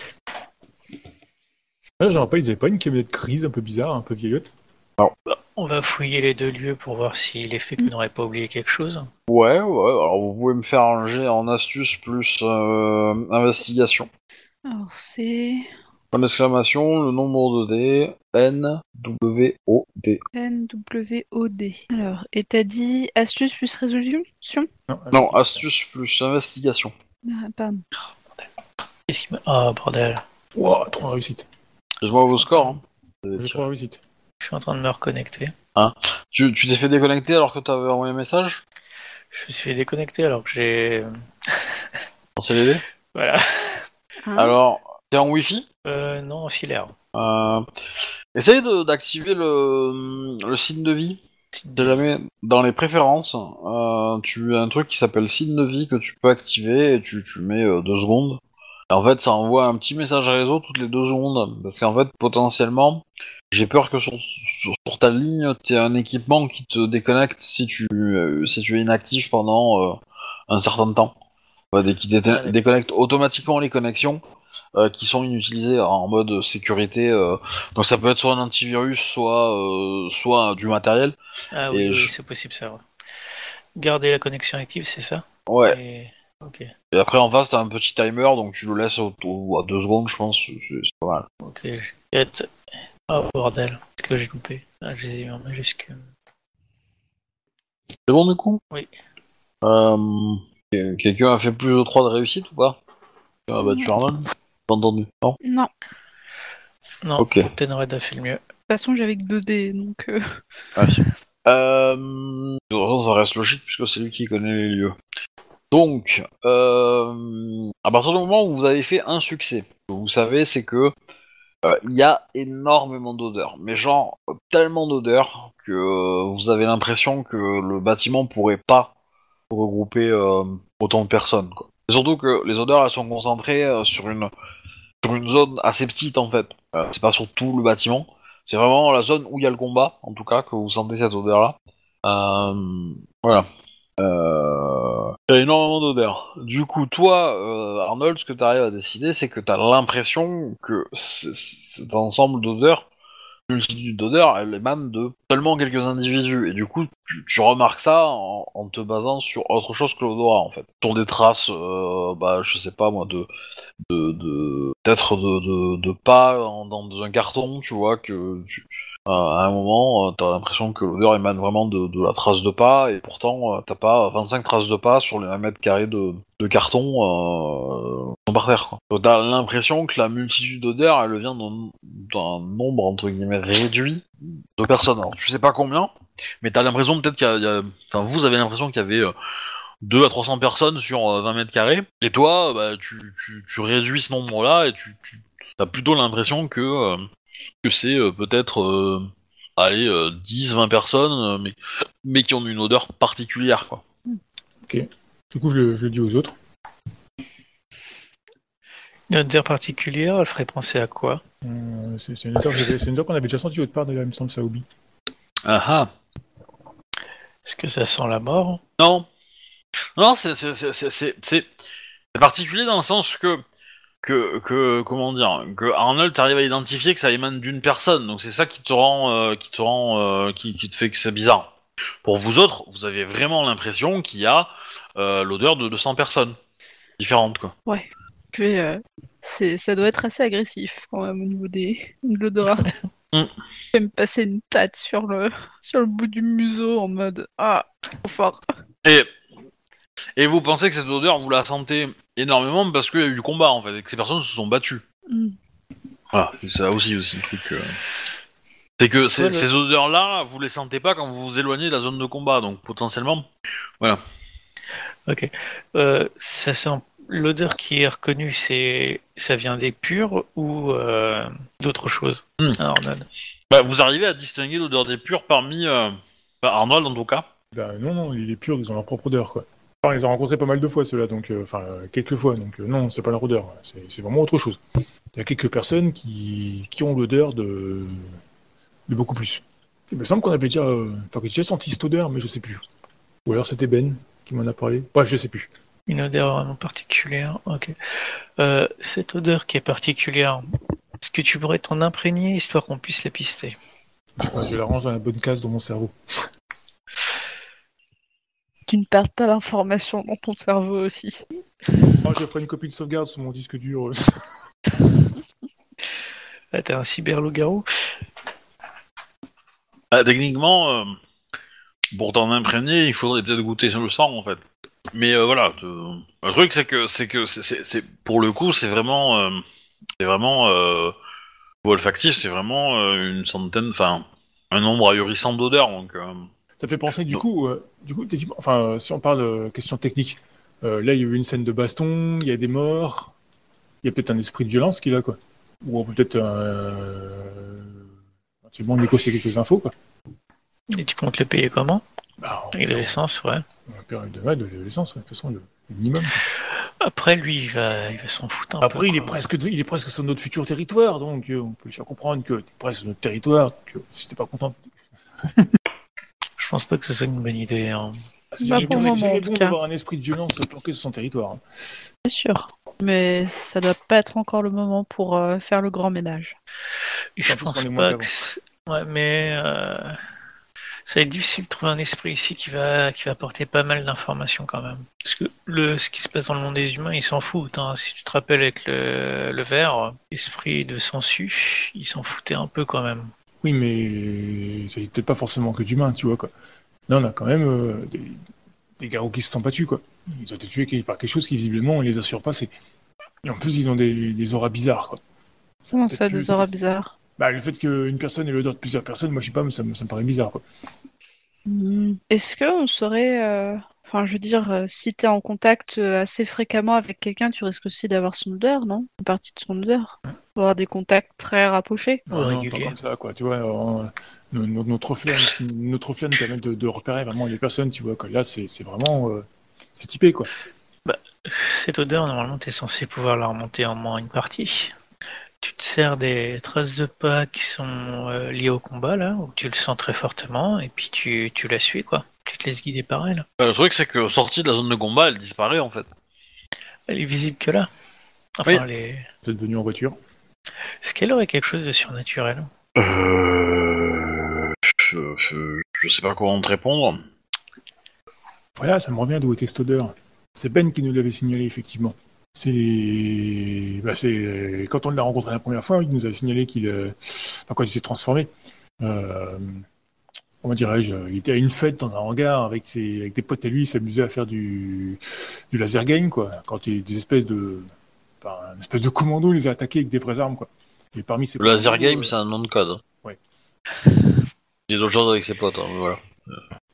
Là, je me rappelle, ils avaient pas une camionnette grise un peu bizarre, un peu vieillotte. On va fouiller les deux lieux pour voir si les flics n'auraient pas oublié quelque chose. Ouais, ouais. Alors vous pouvez me faire un jet en astuce plus euh, investigation. Alors, c'est Point d'exclamation, le nombre de dés, N, W, O, D. NWOD. Alors, et t'as dit astuce plus résolution? Non, astuce plus investigation. Ah, pardon. Qu'est-ce qui me- Oh bordel. Ouah, trois réussites. Excuse-moi vos scores. Hein. J'ai trois réussites. Je suis en train de me reconnecter. Tu tu t'es fait déconnecter alors que t'avais envoyé un message? Je me suis fait déconnecter alors que j'ai. C'est les dés Voilà. Hein? Alors, t'es en Wi-Fi? Euh, non, en filaire. euh, Essaye de- d'activer le, le signe de vie. Si jamais dans les préférences, euh, tu as un truc qui s'appelle signe de vie que tu peux activer et tu, tu mets euh, deux secondes. Et en fait, ça envoie un petit message réseau toutes les deux secondes. Parce qu'en fait, potentiellement, j'ai peur que sur, sur, sur ta ligne, tu un équipement qui te déconnecte si tu, euh, si tu es inactif pendant euh, un certain temps. Dès qu'il dé- Ah, déconnecte automatiquement les connexions euh, qui sont inutilisées en mode sécurité. euh, donc ça peut être soit un antivirus, soit, euh, soit du matériel. Ah oui, je- c'est possible ça. ouais. Garder la connexion active, c'est ça? Ouais. Et- Ok, Et après en face, t'as un petit timer, donc tu le laisses au, à deux secondes, je pense. C'est pas mal. ok. Get. Oh bordel, qu'est-ce que j'ai coupé Ah, je les ai mis en majuscule. C'est bon du coup? Oui. Euh, Quelqu'un a fait plus de 3 de réussite ou pas? Quelqu'un a battu Arnold Pas entendu. Non Non. Non, Ok. Captain a fait le mieux. De toute façon, j'avais que 2D, donc... euh, Euh, de toute façon, ça reste logique puisque c'est lui qui connaît les lieux. Donc, euh, à partir du moment où vous avez fait un succès, ce que vous savez, c'est que euh, il y a énormément d'odeurs, mais genre tellement d'odeurs que euh, vous avez l'impression que le bâtiment pourrait pas regrouper euh, autant de personnes. Quoi. Et surtout que les odeurs elles sont concentrées euh, sur une sur une zone assez petite en fait. Euh, c'est pas sur tout le bâtiment. C'est vraiment la zone où il y a le combat, en tout cas, que vous sentez cette odeur-là. Euh, voilà. Euh, Il y a énormément d'odeurs. Du coup, toi, euh, Arnold, ce que tu arrives à décider, c'est que tu as l'impression que cet ensemble d'odeurs, multitude d'odeurs, elle émane de seulement quelques individus. Et du coup, tu, remarques ça en, te basant sur autre chose que l'odorat, en fait. Sur des traces, euh, bah, je sais pas moi, de de, peut-être de, pas dans, un carton, tu vois, que tu- à un moment, euh, t'as l'impression que l'odeur émane vraiment de, de la trace de pas, et pourtant, euh, t'as pas 25 traces de pas sur les 1 mètre carré de, de carton, euh, par terre. Quoi. T'as l'impression que la multitude d'odeurs, elle vient d'un d'un nombre entre guillemets réduit de personnes. Alors, sais pas combien, mais t'as l'impression peut-être qu'il y a, enfin vous avez l'impression qu'il y avait euh, 2 à 300 personnes sur euh, 20 mètres carrés, et toi, bah, tu, tu, tu réduis ce nombre-là et tu, tu as plutôt l'impression que euh, que c'est euh, peut-être euh, allez euh, 10, 20 personnes, euh, mais mais qui ont une odeur particulière quoi. Du coup, je, le- je le dis aux autres. Une odeur particulière, elle ferait penser à quoi? Euh, c'est une odeur qu'on avait déjà sentie autre part d'ailleurs, il me semble, Saobi. Ah ah. Est-ce que ça sent la mort? Non. Non, c'est particulier dans le sens que que que comment dire que Arnold t'arrive à identifier que ça émane d'une personne, donc c'est ça qui te rend euh, qui te rend euh, qui, qui te fait que c'est bizarre. Pour vous autres, vous avez vraiment l'impression qu'il y a euh, l'odeur de 200 personnes différentes quoi. Puis, euh, c'est, ça doit être assez agressif quand même au niveau des, de l'odorat. [laughs] Mm. Je vais me passer une patte sur le, sur le bout du museau en mode Ah, trop fort. Et et vous pensez que cette odeur vous la sentez énormément parce qu'il y a eu du combat en fait et que ces personnes se sont battues. Mm. Voilà, c'est ça aussi aussi le truc. euh. C'est que ces, Ouais, le- ces odeurs-là, vous les sentez pas quand vous vous éloignez de la zone de combat, donc potentiellement. Euh, ça sent l'odeur qui est reconnue, c'est ça vient des purs ou euh, d'autres choses? Hmm. Ah, Arnold. Bah, vous arrivez à distinguer l'odeur des purs parmi euh, bah, Arnold en tout cas? Bah, non, non, les purs, ils ont leur propre odeur, quoi. Enfin, ils ont rencontré pas mal de fois, ceux-là, donc, euh, enfin, quelques fois, donc euh, non, c'est pas leur odeur, c'est c'est vraiment autre chose. Il y a quelques personnes qui, qui ont l'odeur de... de beaucoup plus. Il me semble qu'on avait déjà, euh, enfin, que j'ai senti cette odeur, mais je sais plus. Ou alors c'était Ben qui m'en a parlé. Bref, je sais plus. Une odeur vraiment particulière. Ok. Euh, cette odeur qui est particulière, est-ce que tu pourrais t'en imprégner histoire qu'on puisse la pister? Je la range dans la bonne case dans mon cerveau. Tu ne perds pas l'information dans ton cerveau aussi. Moi, je ferai une copie de sauvegarde sur mon disque dur. Là, [laughs] t'es un cyber-loup-garou. Bah, techniquement, euh, pour t'en imprégner, il faudrait peut-être goûter sur le sang en fait. Mais euh, voilà, te- le truc c'est que c'est que c'est- pour le coup c'est vraiment euh, c'est vraiment euh, olfactif, c'est vraiment euh, une centaine, enfin un nombre ahurissant d'odeurs donc. Ça fait penser, du coup, euh, du coup, enfin, si on parle euh, question technique, euh, là, il y a eu une scène de baston, il y a des morts, il y a peut-être un esprit de violence qu'il a, quoi. Ou peut-être éventuellement négocier quelques infos, quoi. Et tu comptes le payer comment? Bah, Avec de l'essence, ouais. on perd de, ouais, de l'essence, ouais, de toute façon, le, le minimum. quoi. Après, lui, il va, il va s'en foutre un peu. Après, il est presque, il est presque sur notre futur territoire, donc euh, on peut lui faire comprendre que t'es presque sur notre territoire, donc euh, si t'es pas content, pense pas que ce soit une bonne idée. hein. c'est Bah, jamais pour bon, moment, d'avoir un esprit de violence planqué sur son territoire. C'est sûr. Mais ça doit pas être encore le moment pour euh, faire le grand ménage. Et je pense pas que. c'est- Ouais, mais. euh, Ça va être difficile de trouver un esprit ici qui va, qui va apporter pas mal d'informations quand même. Parce que le, ce qui se passe dans le monde des humains, ils s'en foutent. hein. Si tu te rappelles avec le, le verre, l'esprit de Sensu, ils s'en foutaient un peu quand même. Oui, mais il s'agit peut-être pas forcément que d'humains, tu vois, quoi. Là, on a quand même euh, des, des garous qui se sont battus, quoi. Ils ont été tués par quelque chose qui, visiblement, les a surpassés. Et en plus, ils ont des, des auras bizarres, quoi. Comment ça, plus, des auras bizarres? Bah, le fait qu'une personne ait l'odeur de plusieurs personnes, moi, je sais pas, mais ça, me- ça me paraît bizarre, quoi. Est-ce qu'on saurait, euh, enfin, je veux dire, euh, si t'es en contact euh, assez fréquemment avec quelqu'un, tu risques aussi d'avoir son odeur, non? Une partie de son odeur. Avoir des contacts très rapprochés. Ouais, Non, pas comme ça, quoi. Tu vois, euh, no- no- notre flamme, notre flamme permet de, de repérer vraiment les personnes, tu vois, quoi. Là, c'est vraiment, euh, c'est typé, quoi. Cette odeur, normalement, tu es censé pouvoir la remonter en moins une partie. Tu te sers des traces de pas qui sont euh, liées au combat, là, où tu le sens très fortement, et puis tu, tu la suis, quoi. Tu te laisses guider par elle. bah, le truc c'est que sortie de la zone de combat, elle disparaît en fait. Elle est visible que là. Enfin, Oui. elle est- Peut-être venu en voiture. Est-ce qu'elle aurait quelque chose de surnaturel? Euh... Je, je- je sais pas comment te répondre. Voilà, ça me revient d'où était cette odeur. C'est Ben qui nous l'avait signalé, effectivement. C'est. Bah, c'est... Quand on l'a rencontré la première fois, il nous avait signalé qu'il. euh, Enfin, quand il s'est transformé. Euh... Comment dirais-je Il était à une fête dans un hangar avec, ses... avec des potes à lui, il s'amusait à faire du, du laser game, quoi. Quand il y a des espèces de. par un espèce de commando, il les a attaqués avec des vraies armes, quoi. Et parmi ces Le laser game, euh, c'est un nom de code. hein. Ouais. [laughs] Il a d'autres choses avec ses potes, hein, mais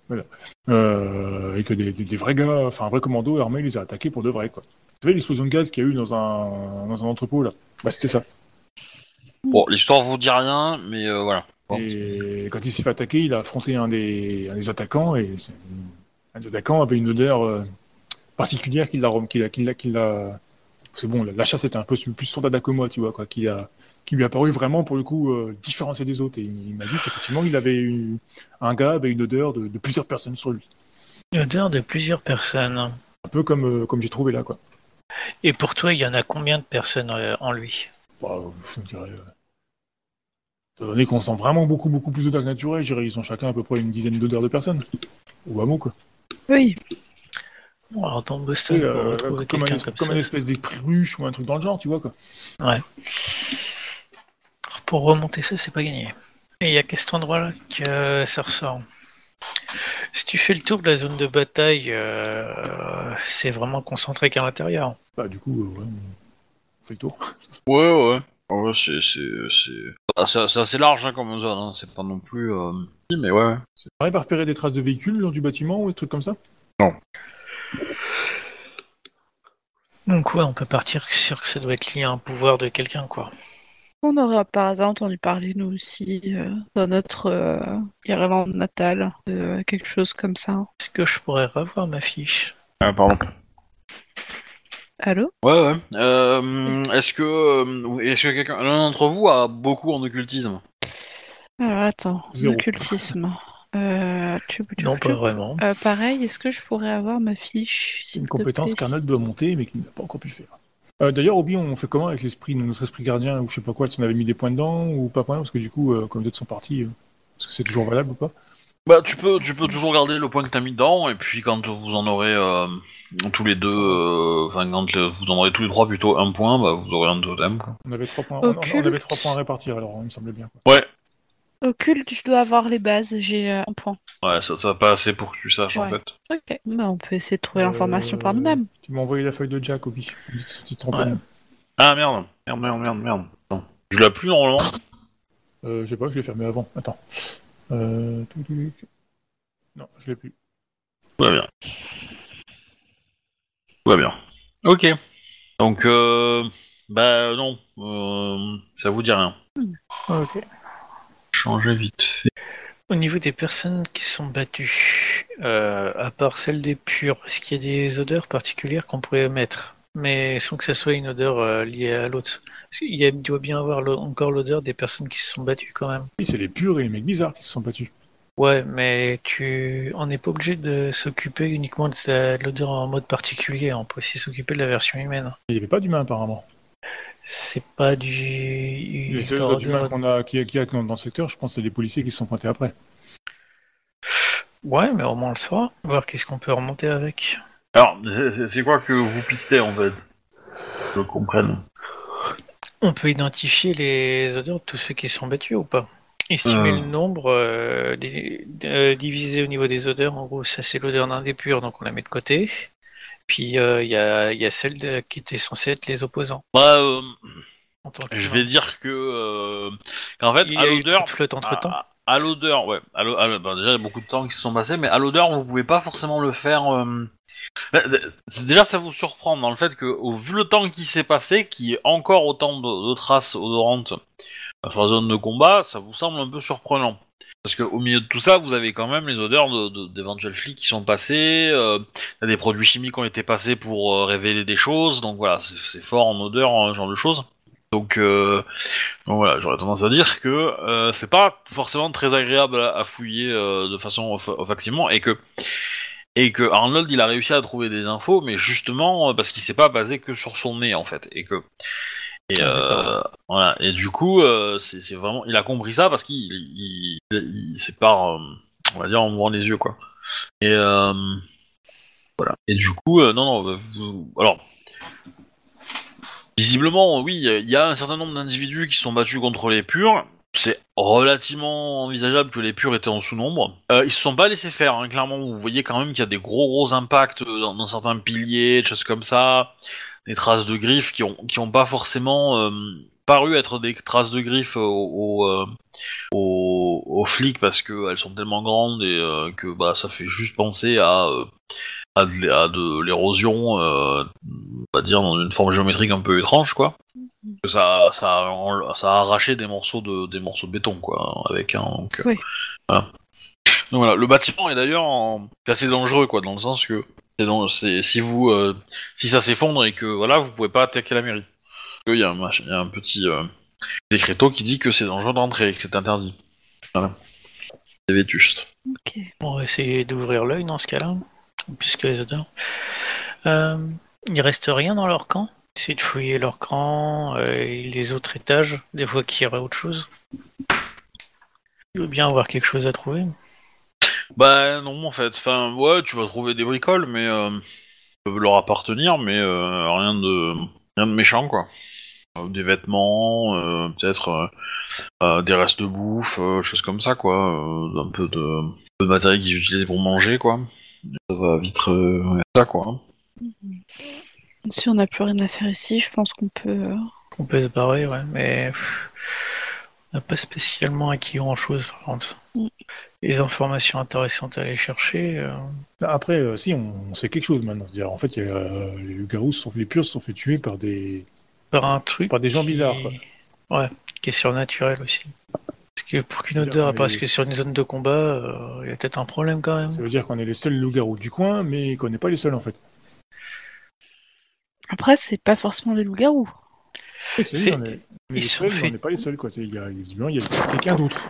voilà. euh, et que des, des- des vrais gars, enfin un vrai commando armé les a attaqués pour de vrai, quoi. Vous savez l'explosion de gaz qu'il y a eu dans un, dans un entrepôt, là Bah, c'était ça. Bon, l'histoire vous dit rien, mais euh, voilà. Et quand il s'est fait attaquer, il a affronté un des, un des attaquants, et un des attaquants avait une odeur euh, particulière qui l'a... L'a- Parce que bon, la chasse était un peu plus son dada que moi, tu vois, quoi, qui, a, qui lui a paru vraiment, pour le coup, euh, différencié des autres. Et il m'a dit qu'effectivement, il avait eu... Un gars avait une odeur de, de plusieurs personnes sur lui. L'odeur de plusieurs personnes. Un peu comme, euh, comme j'ai trouvé là, quoi. Et pour toi, il y en a combien de personnes euh, en lui? Bah, je dirais... euh, Étant donné qu'on sent vraiment beaucoup, beaucoup plus d'odeurs naturelles, je dirais ils ont chacun à peu près une dizaine d'odeurs de personnes. Ou hameau, quoi. Oui. Bon, alors dans Boston, pour euh, retrouver comme, un, es- comme, comme ça, un espèce d'esprit ruche ou un truc dans le genre, tu vois quoi. pour remonter ça, c'est pas gagné. Et il y a qu'à cet endroit-là que ça ressort. Si tu fais le tour de la zone de bataille, euh, c'est vraiment concentré qu'à l'intérieur. Bah du coup, euh, ouais, on fait le tour. Ouais, ouais. Ouais, c'est, c'est, ah, assez large hein, comme zone, hein. c'est pas non plus... Euh... si, Mais ouais, ouais. On arrive à repérer des traces de véhicules dans du bâtiment ou des trucs comme ça? Donc ouais, on peut partir sur que ça doit être lié à un pouvoir de quelqu'un, quoi. On aurait par hasard entendu parler, nous aussi, euh, dans notre euh, Irlande natale, de quelque chose comme ça. Est-ce que je pourrais revoir ma fiche Ah, pardon. Allô Ouais, ouais. Euh, est-ce que, euh, est-ce que quelqu'un, l'un d'entre vous a beaucoup en occultisme? Alors attends, Zéro. occultisme. Euh, tu, tu- Non, tu- pas vraiment. Euh, pareil, est-ce que je pourrais avoir ma fiche C'est une te compétence qu'Arnold doit monter mais qu'il n'a pas encore pu faire. Euh, D'ailleurs, Obi, on fait comment avec l'esprit, notre esprit gardien ou je sais pas quoi, si on avait mis des points dedans ou pas points Parce que du coup, euh, comme d'autres sont partis, euh, est-ce que c'est toujours valable ou pas? Bah, tu peux, tu peux toujours garder le point que t'as mis dedans, et puis quand vous en aurez euh, tous les deux, euh, enfin quand le- vous en aurez tous les trois plutôt un point, bah vous aurez un totem. Quoi. on avait, trois points, on, on Occulte. avait trois points à répartir, alors il me semblait bien. Quoi. Ouais. Occulte, je dois avoir les bases, j'ai euh, un point. Ouais, ça, ça va pas assez pour que tu saches en Ouais. fait. Ok, bah, on peut essayer de trouver l'information par Euh, nous-mêmes. Tu m'as envoyé la feuille de Jack, Obi. Tu te- tu te rends Ouais. compte Ah merde, merde, merde, merde, merde. Attends. Je l'ai plus normalement? Euh, je sais pas, je l'ai fermé avant. Attends. Euh... Non, je l'ai plus. Tout va bien. Tout va bien. Ok. Donc, euh, bah non, euh, ça vous dit rien. Ok. Changez vite fait. Au niveau des personnes qui sont battues, euh, à part celle des pures, est-ce qu'il y a des odeurs particulières qu'on pourrait mettre? Mais sans que ça soit une odeur euh, liée à l'autre. Qu'il y il doit bien avoir encore l'odeur des personnes qui se sont battues quand même. Oui, c'est les purs et les mecs bizarres qui se sont battus. Ouais, mais tu, on n'est pas obligé de s'occuper uniquement de l'odeur en mode particulier. On peut aussi s'occuper de la version humaine. Il n'y avait pas d'humains apparemment. C'est pas du. Les seuls odeur- humains qu'on a, qui, qui a dans, dans le secteur, je pense, c'est les policiers qui se sont pointés après. Ouais, mais au moins on le saura. Voir qu'est-ce qu'on peut remonter avec. Alors, c'est- quoi que vous pistez en fait? Je comprenne. On peut identifier les odeurs de tous ceux qui sont battus ou pas? Estimer Euh. le nombre euh, des- euh, divisé au niveau des odeurs. En gros, ça c'est l'odeur d'un des purs, donc on la met de côté. Puis euh, il y, a, il y a celle de- qui était censée être les opposants. Bah, euh, En tant je vais dire que, euh, qu'en fait, Il y à l'odeur, trop de flotte entre temps. À, à l'odeur, ouais. À bah, déjà, il y a beaucoup de temps qui se sont passés, mais à l'odeur, vous pouvez pas forcément le faire. Euh, euh, Déjà, ça vous surprend dans le fait que, au vu le temps qui s'est passé, qu'il y ait encore autant de, de traces odorantes sur la zone de combat, ça vous semble un peu surprenant. Parce qu'au milieu de tout ça, vous avez quand même les odeurs de- de- d'éventuels flics qui sont passés, euh, des produits chimiques qui ont été passés pour révéler des choses, donc voilà, c'est fort en odeur, ce genre de choses. Donc, voilà, j'aurais tendance à dire que c'est pas forcément très agréable à, fouiller de façon off- et que et que Arnold il a réussi à trouver des infos, mais justement euh, parce qu'il s'est pas basé que sur son nez en fait. Et que et Ah, euh, voilà. Et du coup euh, c'est vraiment il a compris ça parce qu'il il, il, il sépare euh, on va dire en ouvrant les yeux quoi. Et voilà. Et du coup non non bah, vous, alors Visiblement, oui, il y a un certain nombre d'individus qui sont battus contre les purs. C'est relativement envisageable que les purs étaient en sous-nombre. Euh, ils se sont pas laissés faire, hein, clairement. Vous voyez quand même qu'il y a des gros gros impacts dans, dans certains piliers, des choses comme ça. des traces de griffes qui ont qui ont pas forcément euh, paru être des traces de griffes aux, aux, euh, flics parce que elles sont tellement grandes et euh, que bah ça fait juste penser à euh, à de, de l'érosion, euh, on va dire dans une forme géométrique un peu étrange quoi. Que ça ça ça a arraché des morceaux de des morceaux de béton quoi avec un donc, euh, Oui. voilà. Donc voilà, le bâtiment est d'ailleurs en- assez dangereux quoi dans le sens que c'est dans- c'est si vous euh, si ça s'effondre et que voilà vous pouvez pas attaquer la mairie. Qu'il y a un, il y a un petit euh, décréto qui dit que c'est dangereux d'entrer et que c'est interdit. Voilà. C'est vétuste. Ok. On va essayer d'ouvrir l'œil dans ce cas-là, puisque les odeurs. Euh, il reste rien dans leur camp? Essayer de fouiller leur camp euh, et les autres étages, des fois qu'il y aurait autre chose. Il veut bien avoir quelque chose à trouver. Bah non en fait, enfin ouais tu vas trouver des bricoles mais euh, qui peuvent leur appartenir mais euh, rien de rien de méchant quoi. Euh, Des vêtements, euh, peut-être euh, euh, des restes de bouffe, euh, choses comme ça quoi, euh, un peu de, un peu de matériel qu'ils utilisent pour manger quoi. Ça va vite euh, ça quoi. Si on n'a plus rien à faire ici, je pense qu'on peut. euh, On peut se barrer, ouais, mais pff, on n'a pas spécialement acquis grand-chose par contre. Mm. Les informations intéressantes à aller chercher. euh, Après, euh, si, on, on sait quelque chose maintenant. En fait, il y a, euh, les loups-garous se sont fait, les purs se sont fait tuer par des, par un truc. par des gens qui- bizarres. Quoi. Ouais, qui est surnaturel aussi. Parce que pour qu'une odeur apparaisse est- que sur une zone de combat, euh, il y a peut-être un problème quand même. Ça veut dire qu'on est les seuls loups-garous du coin, mais qu'on n'est pas les seuls en fait. Après, c'est pas forcément des loups-garous. Oui, c'est est, les ils sont seuls, mais on pas les seuls. Quoi. Il y a, visiblement, il y a quelqu'un d'autre.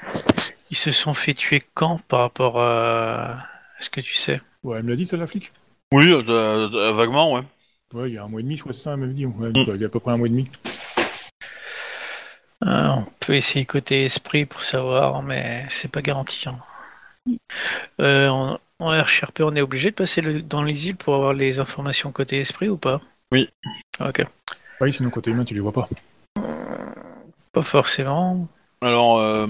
Ils se sont fait tuer quand par rapport à, à ce que tu sais? Ouais, elle me l'a dit, ça, la flic? Oui, euh, vaguement ouais. Ouais, il y a un mois et demi, je crois que c'est ça, elle m'avait dit. Ouais, il y a à peu près un mois et demi. Euh, On peut essayer côté esprit pour savoir, mais c'est pas garanti. hein. Euh, en, en RCRP, on est obligé de passer le- dans les îles pour avoir les informations côté esprit ou pas? Oui. Ok. Oui, sinon, côté humain, tu les vois pas. Pas forcément. Alors, euh,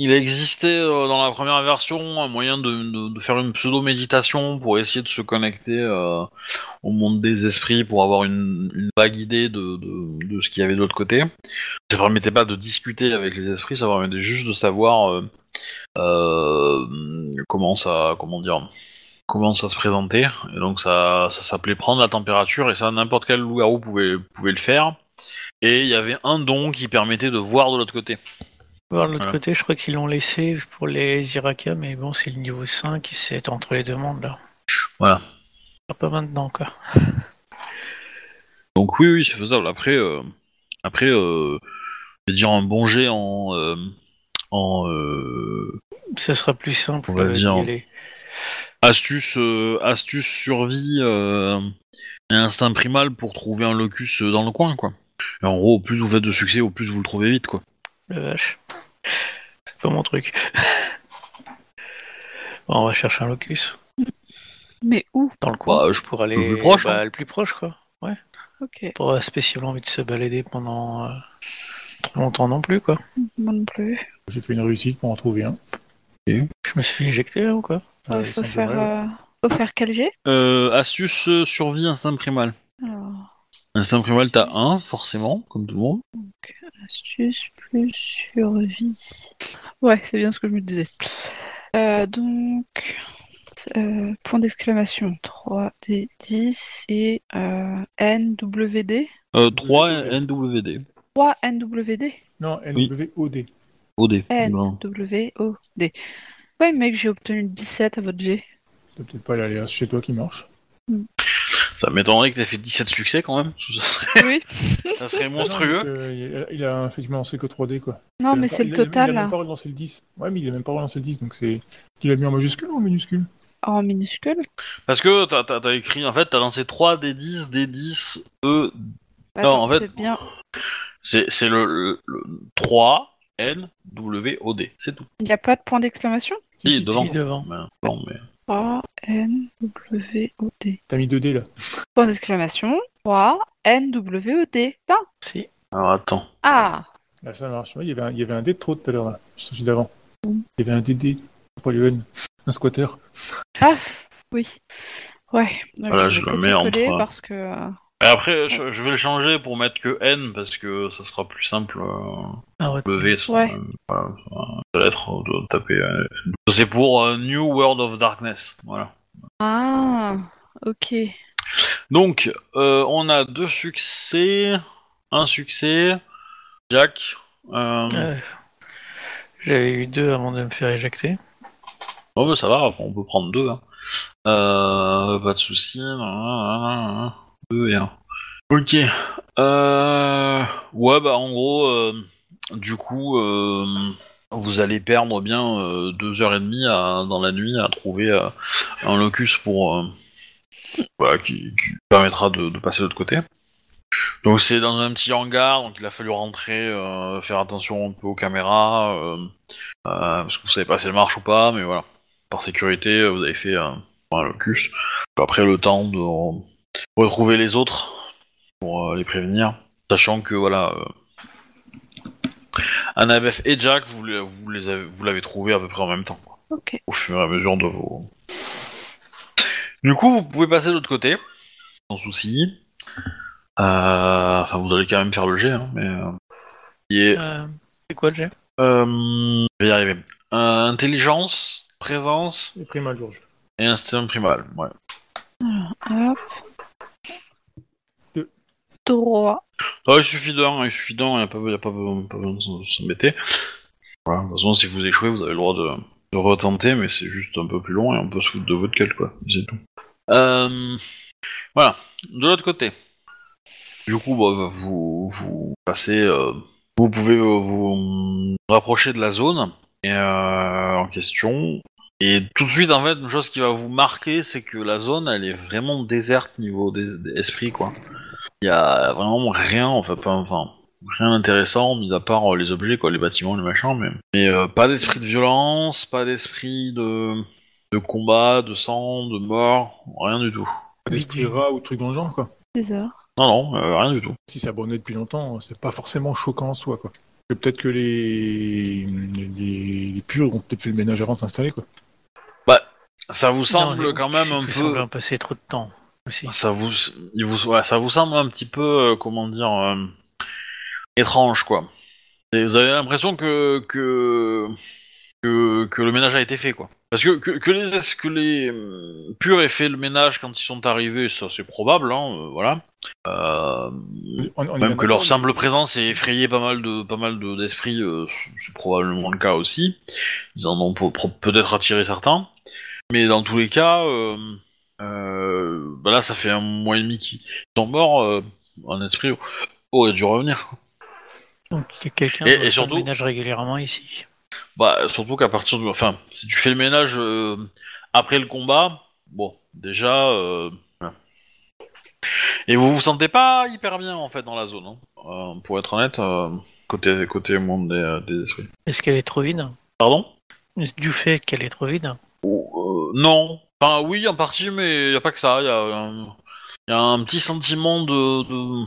il existait euh, dans la première version un moyen de, de- de faire une pseudo-méditation pour essayer de se connecter euh, au monde des esprits pour avoir une, une vague idée de, de- de ce qu'il y avait de l'autre côté. Ça permettait pas de discuter avec les esprits, ça permettait juste de savoir euh, euh, comment ça, comment dire, comment ça se présentait. Et donc ça, ça s'appelait prendre la température et ça n'importe quel loup-garou pouvait, pouvait le faire. Et il y avait un don qui permettait de voir de l'autre côté. Voir de l'autre Voilà. côté, je crois qu'ils l'ont laissé pour les Iraka, mais bon, c'est le niveau 5, c'est entre les deux mondes là. Voilà. Pas maintenant quoi. Donc oui, oui, c'est faisable. Après, euh, après, euh, je vais dire un bon jet en, euh, en Ça sera plus simple On va dire-. Astuce, euh, astuce survie euh, et instinct primal pour trouver un locus euh, dans le coin, quoi. Et en gros, au plus vous faites de succès, au plus vous le trouvez vite, quoi. Le vache. C'est pas mon truc. [laughs] Bon, on va chercher un locus Mais où? Dans le coin Bah, je pour aller le plus proche, bah, hein. le plus proche quoi. Ok, Pas spécialement envie de se balader pendant euh, trop longtemps non plus quoi. moi non plus. J'ai fait une réussite pour en trouver un. Je me suis éjecté là ou quoi? Il faut, faire, euh, faut faire quel jet Euh, astuce euh, survie instinct primal. Alors, Instinct primal, t'as un, forcément, comme tout le monde. astuce plus survie. Ouais, c'est bien ce que je me disais. Euh, donc, euh, point d'exclamation 3D 10 et euh, NWD. Euh, 3 NWD. 3 NWD. Non, Oui. NWOD. OD. N Non. W O D. Ouais, mec, j'ai obtenu 17 à votre G. C'est peut-être pas l'aléas chez toi qui marche. Ça m'étonnerait que t'aies fait 17 succès quand même. [laughs] Ça serait, Oui. [laughs] ça serait Ah non, monstrueux. donc, euh, il a effectivement lancé que 3D quoi. Non, Il mais c'est le total Il a même pas relancé le 10. Ouais, mais il a même pas relancé le 10, donc c'est. Tu l'as mis en majuscule ou en minuscule? En minuscule. Parce que t'as, t'as écrit, en fait, t'as lancé 3 D10, D10, E. Attends, en fait- c'est bien. C'est, c'est le, le- le 3 N W O D. C'est tout. Il n'y a pas de point d'exclamation? Si, devant. Si, devant. Mais, non, mais... 3 N W O D. T'as mis 2D là. Point d'exclamation 3 N W O D. Si. Alors attends. Ah Là, ça marche. Il, y avait un, il y avait un D de trop tout à l'heure là. Sur celui d'avant. Il y avait un DD. Pas le N. Un squatter. Ah Oui. Ouais. Donc, Voilà, je le copier-coller mets entre- Parce que. euh, Et après, je, je vais le changer pour mettre que N parce que ça sera plus simple. euh, Ah, ouais. lever son, Ouais. euh, voilà, sa lettre, de taper. euh, C'est pour euh, New World of Darkness. Voilà. Ah, ok. Donc, euh, on a deux succès, un succès, Jack. Euh, Euh, J'avais eu deux avant de me faire éjecter. Oh, bah, ça va, on peut prendre deux. hein. Euh, pas de soucis. Et. Ok. Euh, ouais, bah en gros, euh, du coup, euh, vous allez perdre bien deux heures et demie dans la nuit à trouver un locus pour qui, permettra de, passer de l'autre côté. Donc c'est dans un petit hangar, donc il a fallu rentrer, faire attention un peu aux caméras, parce que vous savez pas si elles marchent ou pas, mais voilà. Par sécurité, vous avez fait un locus. Après le temps de retrouver les autres pour euh, les prévenir, sachant que voilà, euh, Annabeth et Jack, vous, les- vous les avez, vous l'avez trouvé à peu près en même temps, quoi, Ok. au fur et à mesure de vos. Du coup, vous pouvez passer de l'aure côté, sans souci. Euh, Enfin, vous allez quand même faire le jet, hein, mais. euh, qui est Euh, c'est quoi le jet? Euh, je vais y arriver. Euh, intelligence, présence Et primal d'urge. et instinct primal. Ouais. Hop. Ah, il suffit d'un, il suffit d'un, il n'y a pas, besoin- de s'embêter. Voilà, de toute façon, si vous échouez, vous avez le droit de, retenter, mais c'est juste un peu plus long et on peut se foutre de votre gueule, quoi. C'est tout. Euh, voilà. De l'autre côté. Du coup, bah, vous, vous passez. euh, vous pouvez euh, vous rapprocher de la zone et, en question. Et tout de suite, en fait, une chose qui va vous marquer, c'est que la zone, elle est vraiment déserte niveau des, des esprits, quoi. Il y a vraiment rien, en fait, pas, enfin, rien d'intéressant, mis à part euh, les objets, quoi, les bâtiments, les machins, mais, mais euh, pas d'esprit de violence, pas d'esprit de, de combat, de sang, de mort, rien du tout. Pas d'esprit rat ou truc dans le genre, quoi. Des heures. Non, non, euh, rien du tout. Si c'est abonné depuis longtemps, c'est pas forcément choquant en soi, quoi. Peut-être que les... les... les purs ont peut-être fait le ménage avant de s'installer, quoi. Ça vous semble Non, quand même un peu... semble en passer trop de temps aussi. Ça vous, il vous, ouais, ça vous semble un petit peu, euh, comment dire, euh, étrange, quoi. Et vous avez l'impression que, que que que le ménage a été fait, quoi. Parce que que, que les que les euh, purs aient fait le ménage quand ils sont arrivés, ça c'est probable, hein, voilà. Euh, On- même que leur simple présence ait effrayé pas mal de pas mal de- d'esprits, c'est probablement le cas aussi. Ils en ont pe- pe- peut-être attiré certains, mais dans tous les cas, bah là ça fait un mois et demi qu'ils sont morts. Euh, un esprit aurait dû revenir. Donc il y a quelqu'un Et- qui surtout- le ménage régulièrement ici. Bah surtout qu'à partir du, enfin, si tu fais le ménage euh, après le combat, bon, déjà. euh. Et vous vous sentez pas hyper bien en fait dans la zone, hein. Euh, pour être honnête, euh, côté côté monde des, euh, des esprits. Est-ce qu'elle est trop vide? Pardon? Du fait qu'elle est trop vide? Euh, non. Enfin, oui, en partie, mais il n'y a pas que ça. Il y, a un- y a un petit sentiment de. de-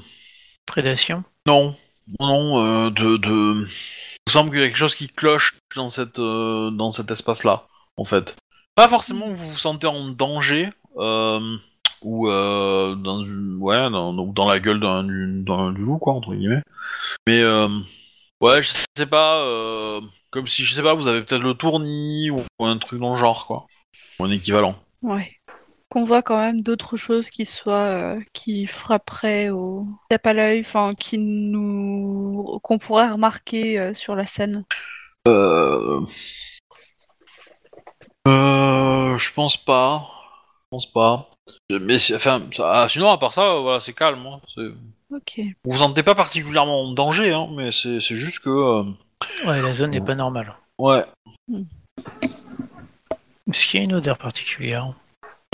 Prédation Non. Non, euh, de. de... Il me semble qu'il y a quelque chose qui cloche dans, cette, euh, dans cet espace-là, en fait. Pas forcément que vous vous sentez en danger, euh, ou euh, dans, une- ouais, dans, dans- la gueule d'un du, d'un- du loup, quoi, entre guillemets. Mais, euh, ouais, je sais pas, euh, comme si, je sais pas, vous avez peut-être le tournis, ou un truc dans le genre, quoi. Un équivalent. Ouais. Qu'on voit quand même d'autres choses qui soient euh, qui frapperaient au tape à l'œil, enfin qui nous qu'on pourrait remarquer euh, sur la scène. Euh... Euh, je pense pas. Je pense pas. Mais enfin, ça- ah, sinon à part ça, euh, voilà, c'est calme. hein. C'est- Ok. Vous vous sentez pas particulièrement en danger, hein, mais c'est c'est juste que. euh, Ouais, la zone n'est pas normale. Ouais. Est-ce qu'il y a une odeur particulière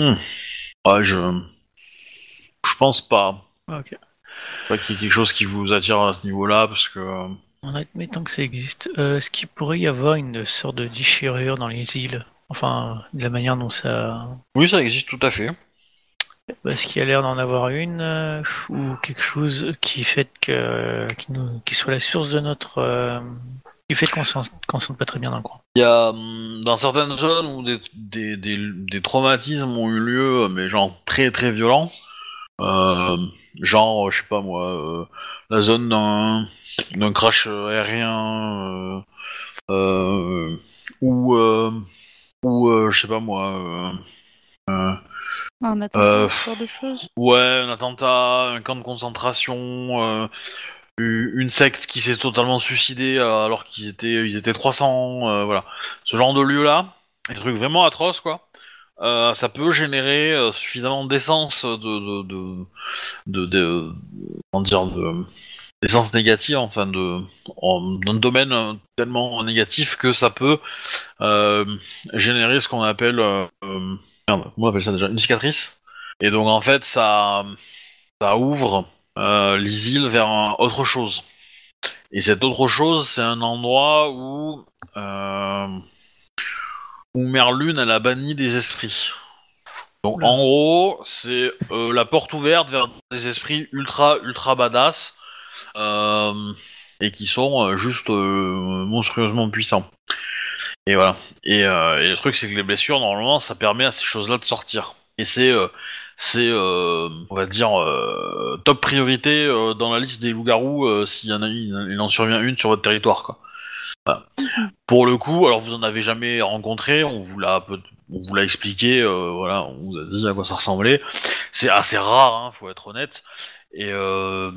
Ouais, je. Je pense pas. Ok. Pas qu'il y ait quelque chose qui vous attire à ce niveau-là, parce que. euh, En admettant que ça existe, euh, est-ce qu'il pourrait y avoir une sorte de déchirure dans les îles? Enfin, de la manière dont ça... Oui, ça existe tout à fait. Est-ce qu'il y a l'air d'en avoir une euh, Ou quelque chose qui fait que... qui, nous... qui soit la source de notre... euh, qui fait qu'on s'en qu'on se sente pas très bien dans le coin Il y a hum, dans certaines zones où des, des, des, des traumatismes ont eu lieu, mais genre très très violents. Euh, genre, je sais pas moi, euh, la zone d'un d'un crash aérien, euh, euh, ou euh, ou euh, je sais pas moi. euh, euh, Un attentat, Euh, ce genre de choses? Ouais, un attentat, un camp de concentration, euh, une secte qui s'est totalement suicidée euh, alors qu'ils étaient, ils étaient 300, euh, voilà. Ce genre de lieu-là, des trucs vraiment atroces, quoi. Euh, ça peut générer suffisamment d'essence de, de, de, comment dire, de, d'essence négative, enfin de, dans un domaine tellement négatif que ça peut générer ce qu'on appelle, merde, on appelle ça déjà, une cicatrice. Et donc en fait, ça, ça ouvre euh, les îles vers un- autre chose. Et cette autre chose, c'est un endroit où euh, où Merlune elle a banni des esprits. Donc Oula. en gros, c'est euh, la porte ouverte vers des esprits ultra ultra badass et qui sont juste monstrueusement puissants. Et voilà. Et, et le truc, c'est que les blessures, normalement, ça permet à ces choses-là de sortir. Et c'est, c'est, euh, on va dire, euh, top priorité euh, dans la liste des loups-garous euh, s'il y en a une, il en survient une sur votre territoire, quoi. Voilà. Pour le coup, alors vous en avez jamais rencontré, on vous l'a, on vous l'a expliqué, euh, voilà, on vous a dit à quoi ça ressemblait. C'est assez rare, hein, faut être honnête. Et euh,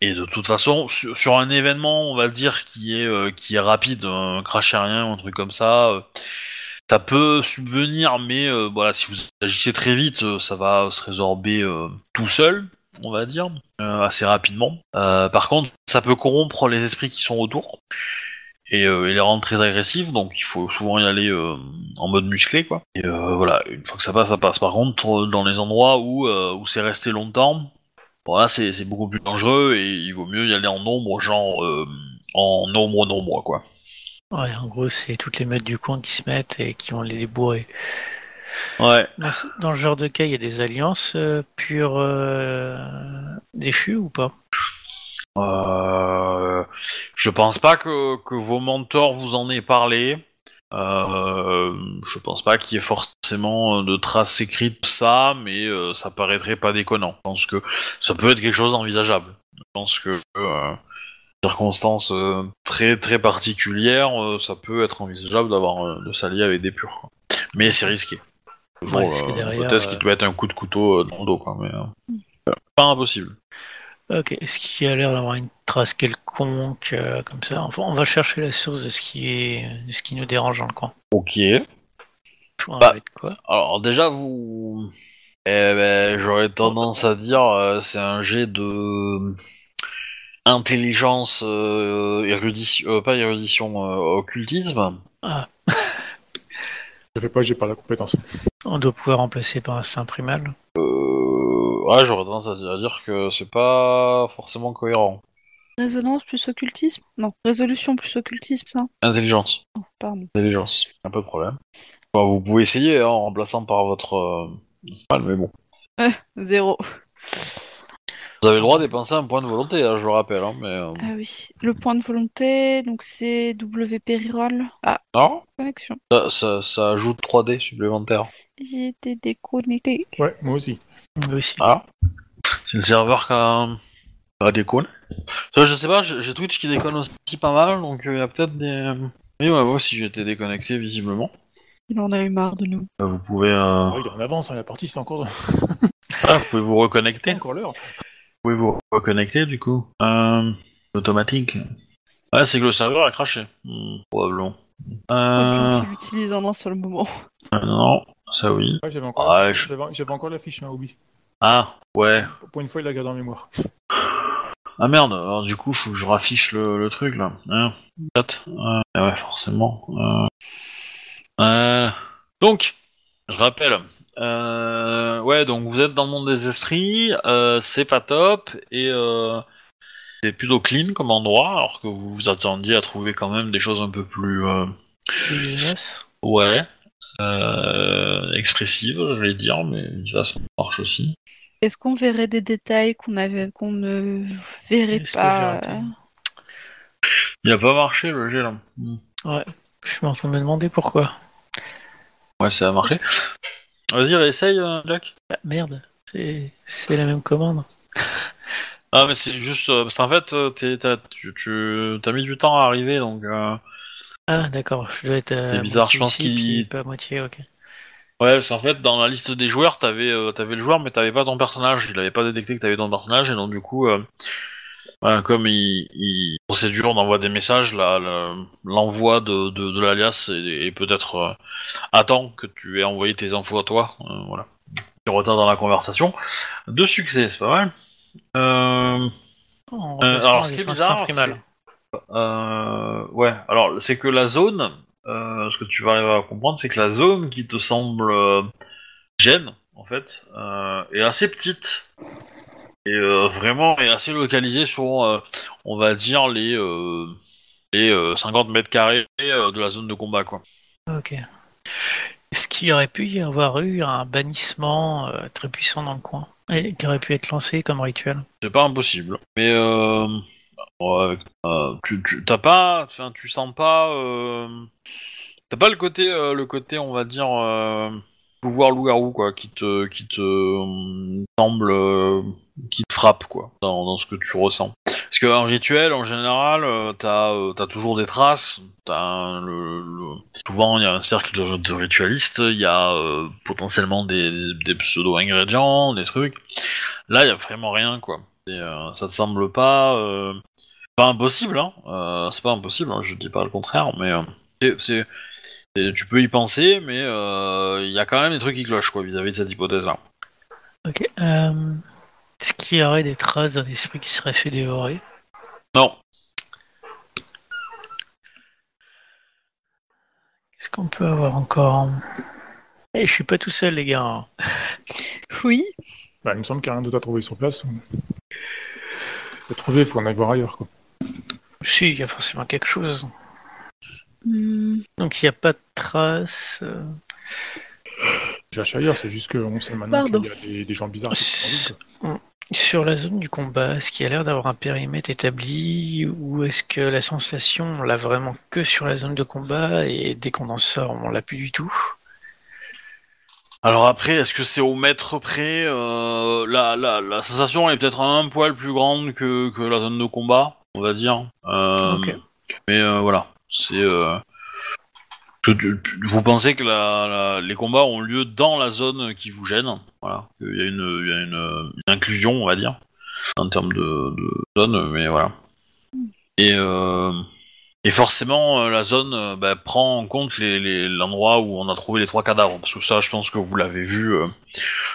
et de toute façon, sur, sur un événement, on va dire qui est euh, qui est rapide, un crash aérien ou un truc comme ça, euh, ça peut subvenir, mais euh, voilà, si vous agissez très vite, euh, ça va se résorber euh, tout seul, on va dire, euh, assez rapidement. Euh, par contre, ça peut corrompre les esprits qui sont autour et, et les rendre très agressifs, donc il faut souvent y aller en mode musclé, quoi. Et voilà, une fois que ça passe, ça passe. Par contre, dans les endroits où où c'est resté longtemps. Bon là c'est beaucoup plus dangereux et il vaut mieux y aller en nombre, genre en nombre nombre quoi. Ouais, en gros, c'est toutes les meutes du coin qui se mettent et qui vont les débourrer. Ouais. Dans, ce- dans ce genre de cas, il y a des alliances euh, pures euh, déchues ou pas? Euh, je pense pas que, que vos mentors vous en aient parlé. Euh, je pense pas qu'il y ait forcément de traces écrites de ça, mais euh, ça paraîtrait pas déconnant. Je pense que ça peut être quelque chose d'envisageable. Je pense que euh, circonstances euh, très très particulières, euh, ça peut être envisageable d'avoir euh, de s'allier avec des purs. quoi. Mais c'est risqué. Toujours Ouais, parce que euh, derrière, hypothèse euh, qui peut être un coup de couteau dans le dos, quoi. Mais pas impossible. Ok, est-ce qu'il y a l'air d'avoir une trace quelconque euh, comme ça? Enfin, on va chercher la source de ce qui est, de ce qui nous dérange dans le coin. Ok. Bah. quoi? Alors déjà vous, eh ben, j'aurais tendance à dire euh, c'est un jet de intelligence, euh, érudition, euh, pas érudition, euh, occultisme. [laughs] Je fais pas, j'ai pas la compétence. On doit pouvoir remplacer par un saint primal. Euh, ouais, j'aurais tendance à dire, que c'est pas forcément cohérent. Résonance plus occultisme? Non, résolution plus occultisme, ça Intelligence, Oh, pardon. intelligence, un peu de problème. Enfin, vous pouvez essayer hein, en remplaçant par votre, euh, spell, mais bon. [laughs] Zéro. Vous avez le droit de dépenser un point de volonté, hein, je le rappelle, hein, mais euh, Ah oui. Le point de volonté, donc c'est WP reroll. Ah, non, connexion. ça, ça, ça ajoute 3D supplémentaires. J'ai été déconnecté. Ouais, moi aussi. Moi aussi. Ah. C'est le serveur qui a, qui a. Ça, je sais pas, j'ai j'ai Twitch qui déconne aussi pas mal, donc il y a peut-être des. Oui, ouais, moi aussi j'étais déconnecté visiblement. Il en a eu marre de nous. Euh, Vous pouvez, euh... Il est en avance, hein, la partie, c'est encore, ah, vous pouvez vous reconnecter. [laughs] pas encore l'heure. Vous pouvez vous reconnecter du coup. Euh... Automatique. Ouais, c'est que le serveur a craché. Hmm, probablement. Euh... qui l'utilisent en un seul moment. euh, Non, ça oui. Ouais, j'avais encore, Ouais, la... je- j'avais- encore la fiche, hein, Obi. Ah, ouais. Pour une fois, il la garde en mémoire. Ah merde, alors du coup, faut que je raffiche le, le truc là. Hein Chat. Euh, ah ouais, forcément. Euh... Euh, Donc, je rappelle. Euh... Ouais, donc vous êtes dans le monde des esprits, euh, c'est pas top, et euh... c'est plutôt clean comme endroit, alors que vous vous attendiez à trouver quand même des choses un peu plus... euh. Ouais. Euh... Expressives, je vais dire, mais ça marche aussi. Est-ce qu'on verrait des détails qu'on avait, qu'on ne verrait Est-ce pas Il a pas marché le là. Hmm. Je suis en train de me demander pourquoi. Ouais, ça a marché. Vas-y, réessaye, euh, Jack. Ah, merde, c'est c'est la même commande. [laughs] Ah, mais c'est juste. euh, parce qu'en fait, euh, t'es- t'as tu, tu as mis du temps à arriver, donc. euh, Ah, d'accord, je dois être. C'est bizarre, moitié je pense ici, qu'il- puis Pas à moitié, ok. Ouais, parce qu'en fait, dans la liste des joueurs, t'avais euh, t'avais le joueur, mais t'avais pas ton personnage. Il avait pas détecté que t'avais ton personnage, et donc du coup, euh, voilà, comme il, il procédure d'envoi des messages, la- la- l'envoi de, de, de l'alias est, est peut-être euh, attend que tu aies envoyé tes infos à toi. euh, voilà. Tu retard dans la conversation. Deux succès, c'est pas mal. Euh, En Euh, alors, ce qui est bizarre, euh, ouais, alors c'est que la zone, ce que tu vas arriver à comprendre, c'est que la zone qui te semble gêne, en fait, est assez petite et euh, vraiment est assez localisée sur, euh, on va dire les euh, les euh, 50 mètres carrés de la zone de combat, quoi. Ok. Est-ce qu'il y aurait pu y avoir eu un bannissement très puissant dans le coin et qui aurait pu être lancé comme rituel? C'est pas impossible, mais tu tu- t'as pas, enfin tu sens pas, t'as pas le côté, le côté on va dire pouvoir loup-garou quoi, qui te, qui te euh, semble, euh, qui te frappe quoi, dans, dans ce que tu ressens. Parce qu'un rituel en général, euh, t'as, euh, t'as toujours des traces, un- le, souvent il y a un cercle de, de ritualistes, il y a potentiellement des, des, pseudo-ingrédients, des trucs. Là, il y a vraiment rien, quoi. Et, ça te semble pas, pas impossible, hein. C'est pas impossible, hein, je dis pas le contraire, mais c'est- tu peux y penser, mais euh, il y a quand même des trucs qui clochent, quoi, vis-à-vis de cette hypothèse-là. Ok. Euh, Est-ce qu'il y aurait des traces d'un esprit qui serait fait dévorer? Non, Qu'est-ce qu'on peut avoir encore? Eh, je suis pas tout seul, les gars. Oui. Bah, il me semble qu'il n'y a rien d'autre à trouver sur place. Faut trouver, faut en aller voir ailleurs, quoi. Si, il y a forcément quelque chose. Hmm, Donc il n'y a pas de traces. euh, Je cherche ailleurs, c'est juste qu'on sait maintenant qu'il y a des, des gens bizarres qui sont en ville, quoi. Sur la zone du combat, est-ce qu'il y a l'air d'avoir un périmètre établi ou est-ce que la sensation, on l'a vraiment que sur la zone de combat et dès qu'on en sort, on l'a plus du tout? Alors après, est-ce que c'est au mètre près euh, la, la, la sensation est peut-être un poil plus grande que, que la zone de combat, on va dire. Euh, Ok. Mais euh, voilà, c'est. euh, vous pensez que les combats ont lieu dans la zone qui vous gêne, voilà. Il y a une, inclusion, on va dire, en termes de, zone, mais voilà. Et euh, forcément, euh, la zone bah, prend en compte les- les- l'endroit où on a trouvé les trois cadavres. Parce que ça, je pense que vous l'avez vu.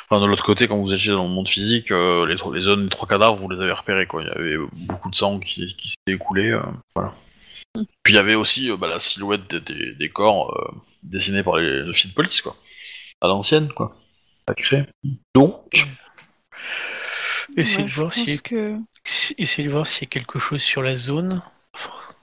Enfin, de l'autre côté, quand vous étiez dans le monde physique, les, les zones des trois cadavres, vous les avez repérés. Quoi. Il y avait beaucoup de sang qui, qui s'était écoulé. voilà. Puis il y avait aussi euh, bah, la silhouette des, des- des corps euh, dessinés par les, filles de police, quoi. À l'ancienne, quoi. Sacré. Donc, Essayez ouais, de voir s'il y a pense que... Essayez de voir s'il y a quelque chose sur la zone,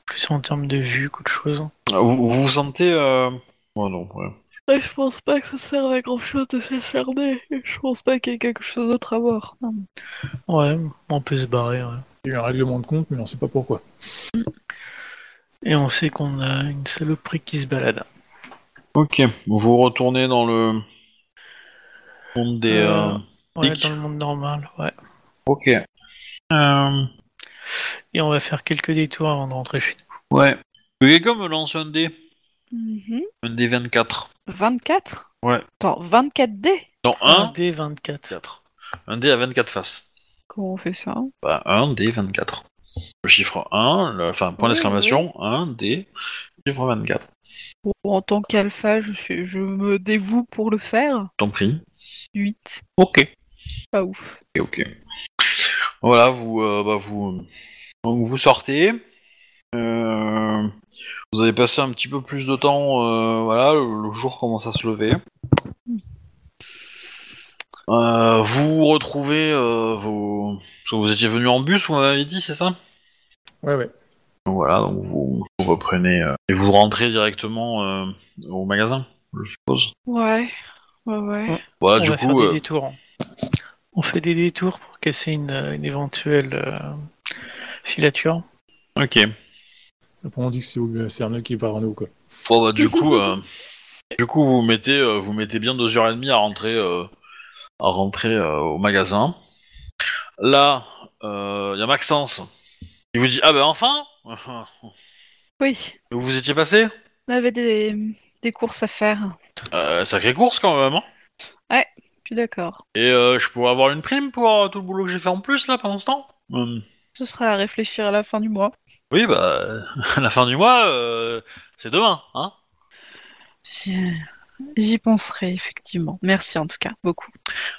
plus en termes de vue qu'autre chose. vous vous, vous sentez... Euh... Oh non, ouais. Ouais, je pense pas que ça serve à grand chose de s'acharner. Je pense pas qu'il y ait quelque chose d'autre à voir. Non. Ouais, on peut se barrer. ouais. Il y a eu un règlement de compte, mais on sait pas pourquoi. Et on sait qu'on a une saloperie qui se balade. Ok, vous retournez dans le monde des... Euh, euh, Ouais, dans le monde normal, ouais. Ok. Euh... Et on va faire quelques détours avant de rentrer chez nous. Ouais. Que Quelqu'un me lance un dé. Un dé 24. 24 Ouais. Attends, 24 dés Non, Un 1 d 24. 4. Un dé à 24 faces. Comment on fait ça? Bah, 1 dé 24. Le chiffre 1, le- enfin, point d'exclamation, 1 dé, chiffre 24. Bon, En tant qu'alpha, je, suis... je me dévoue pour le faire. T'en prie. 8. Ok. Pas ouf. Ok, ok. Voilà, vous, euh, bah, vous, donc vous sortez. Euh, vous avez passé un petit peu plus de temps. euh, voilà, le, le jour commence à se lever. Euh, vous retrouvez euh, vos. Parce que vous étiez venu en bus, vous m'avez dit, c'est ça Ouais, ouais. Donc Voilà, donc vous, vous reprenez euh, et vous rentrez directement euh, au magasin, je suppose. Ouais. Ouais, ouais. Voilà, on du va faire coup, des euh, détours. On fait des détours pour casser une, une éventuelle euh, filature. ok. Après, on dit que c'est au- c'est Arnold qui est parano, quoi. Bon bah du coup, euh, du coup vous mettez, euh, vous mettez bien deux heures et demie à rentrer, euh, à rentrer euh, au magasin. Là, il y a Maxence. Il vous dit ah ben enfin. Oui, Où vous étiez passé? On avait des, des courses à faire. euh, Sacrée course quand même. hein. Je suis d'accord. Et euh, je pourrais avoir une prime pour euh, tout le boulot que j'ai fait en plus là pendant ce temps? Hum. Ce sera à réfléchir à la fin du mois. Oui bah [laughs] à la fin du mois, euh, c'est demain, hein. J'y penserai, effectivement. Merci en tout cas, beaucoup.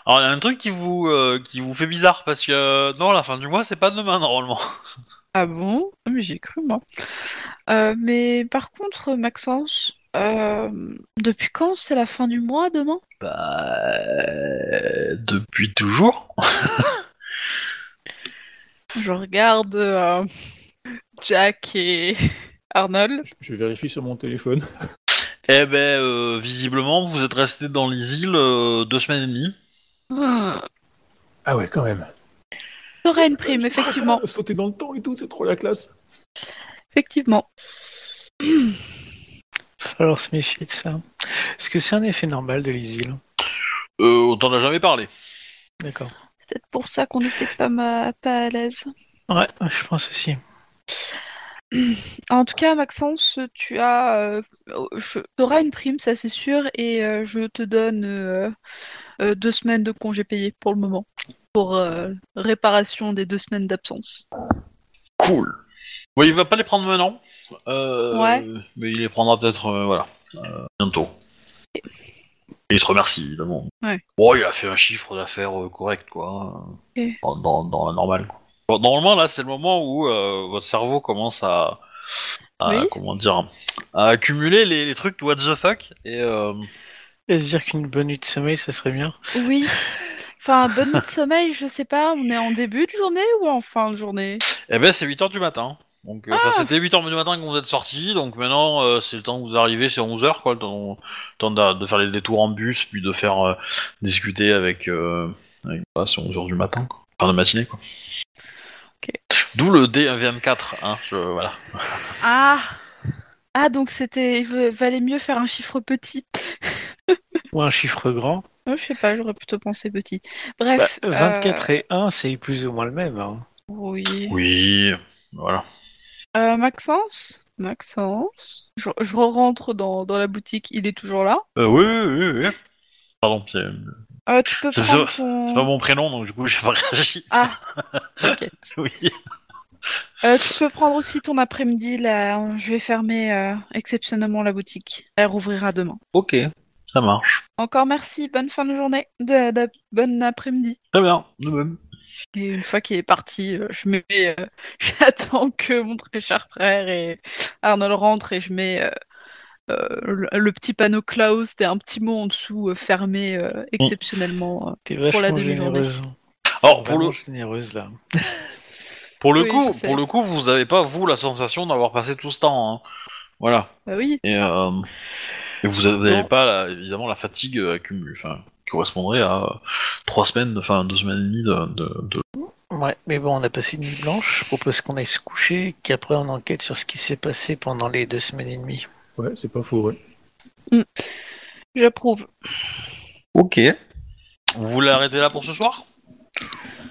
Alors il y a un truc qui vous euh, qui vous fait bizarre parce que euh, non la fin du mois c'est pas demain normalement. [laughs] Ah bon? Ah, Mais j'ai cru, moi. Euh, mais par contre, Maxence, euh, depuis quand c'est la fin du mois demain? Bah depuis toujours. [laughs] Je regarde euh, Jack et Arnold. Je, je vérifie sur mon téléphone. Eh ben euh, visiblement vous êtes resté dans les îles euh, deux semaines et demie. Ah, ouais, quand même. T'aurais une prime, effectivement. Sauter dans le temps et tout, c'est trop la classe. Effectivement. falloir se méfier de ça. Est-ce que c'est un effet normal de l'isile Euh, on t'en a jamais parlé. D'accord. C'est peut-être pour ça qu'on n'était pas, ma- pas à l'aise. Ouais, je pense aussi. En tout cas, Maxence, tu as, euh, je, auras une prime, ça c'est sûr, et euh, je te donne euh, deux semaines de congés payés pour le moment, pour réparation des deux semaines d'absence. Cool. Oui, il va pas les prendre maintenant. Ouais. Mais il les prendra peut-être, voilà, bientôt. Et il te remercie, évidemment. Ouais. Bon, il a fait un chiffre d'affaires correct, quoi. Ok. Dans, dans, dans la normale, quoi. Bon, normalement, là, c'est le moment où euh, votre cerveau commence à, à- Oui. comment dire, à accumuler les, les trucs what the fuck. Et euh, Et se dire qu'une bonne nuit de sommeil, ça serait bien. Oui. [laughs] Enfin, bonne nuit de sommeil, je sais pas, on est en début de journée ou en fin de journée? Eh ben, c'est 8h du matin. Donc, euh, enfin, Ah. c'était 8h du matin quand vous êtes sortis, donc maintenant, euh, c'est le temps que vous arrivez, c'est 11h, quoi, le temps, le temps de, de faire les détours en bus, puis de faire euh, discuter avec, euh, avec bah, c'est 11h du matin, quoi. Fin de matinée, quoi. D'où le D1VM4, hein, je, voilà. Ah Ah, donc c'était. Il va- valait mieux faire un chiffre petit. Ou un chiffre grand. Oh, je sais pas, j'aurais plutôt pensé petit. Bah, Bref. 24 euh, et 1, c'est plus ou moins le même. hein. Oui. Oui, voilà. Euh, Maxence? Maxence? Je, je rentre dans, dans la boutique, il est toujours là? Euh, oui, oui, oui, oui. Pardon, c'est Euh, tu peux c'est- prendre ton... pas mon prénom, donc du coup, j'ai pas réagi. Ah, [laughs] t'inquiète. oui. Euh, tu peux prendre aussi ton après-midi, là. Je vais fermer euh, exceptionnellement la boutique. Elle rouvrira demain. Ok, ça marche. Encore merci, bonne fin de journée, de, de- bonne après-midi. Très bien, de même. Et une fois qu'il est parti, euh, je mets, euh, [laughs] j'attends que mon très cher frère et Arnold rentre et je mets euh, le, le petit panneau closed et un petit mot en dessous euh, fermé euh, exceptionnellement. euh. T'es vachement la demi-journée. généreuse. Alors, pour le, généreuse là. [laughs] Pour le Oui, coup, pour le coup, vous avez pas vous la sensation d'avoir passé tout ce temps. hein. Voilà. Bah oui, Et, euh, et vous n'avez pas la- évidemment la fatigue euh, accumulée, enfin, qui correspondrait à euh, trois semaines, enfin deux semaines et demie de. de- de- Ouais, mais bon, on a passé une nuit blanche. Je propose qu'on aille se coucher, qu'après on enquête sur ce qui s'est passé pendant les deux semaines et demie. Ouais, c'est pas faux, ouais. j'approuve. Ok. Vous voulez arrêter là pour ce soir?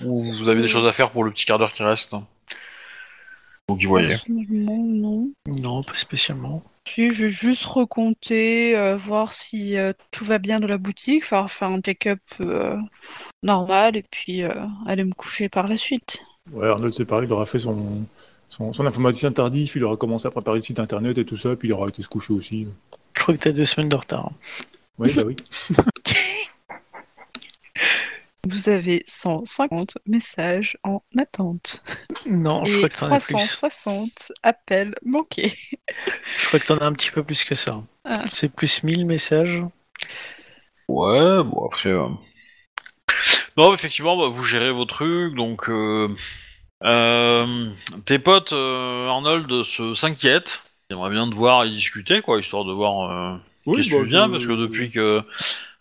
Ou vous avez des choses à faire pour le petit quart d'heure qui reste? Vous qui voyez. Non. Non, pas spécialement. Si, je vais juste recompter, euh, voir si euh, tout va bien de la boutique, faire, faire un take-up euh, normal et puis euh, aller me coucher par la suite. Ouais, Arnold, c'est pareil, il aura fait son, son, son informaticien tardif, il aura commencé à préparer le site internet et tout ça, puis il aura été se coucher aussi. Je crois que t'as deux semaines de retard. Ouais, bah oui. [laughs] Vous avez 150 messages en attente Non, je et crois que t'en as plus. 360 appels manqués. Je crois que t'en as un petit peu plus que ça. Ah. C'est plus 1000 messages. Ouais, bon après. euh, Non, effectivement, bah, vous gérez vos trucs, donc. euh, tes potes, euh, Arnold, se s'inquiètent. Ils aimeraient bien te voir et discuter, quoi, histoire de voir euh, Oui, qu'est-ce que bah, tu viens, je- parce que depuis que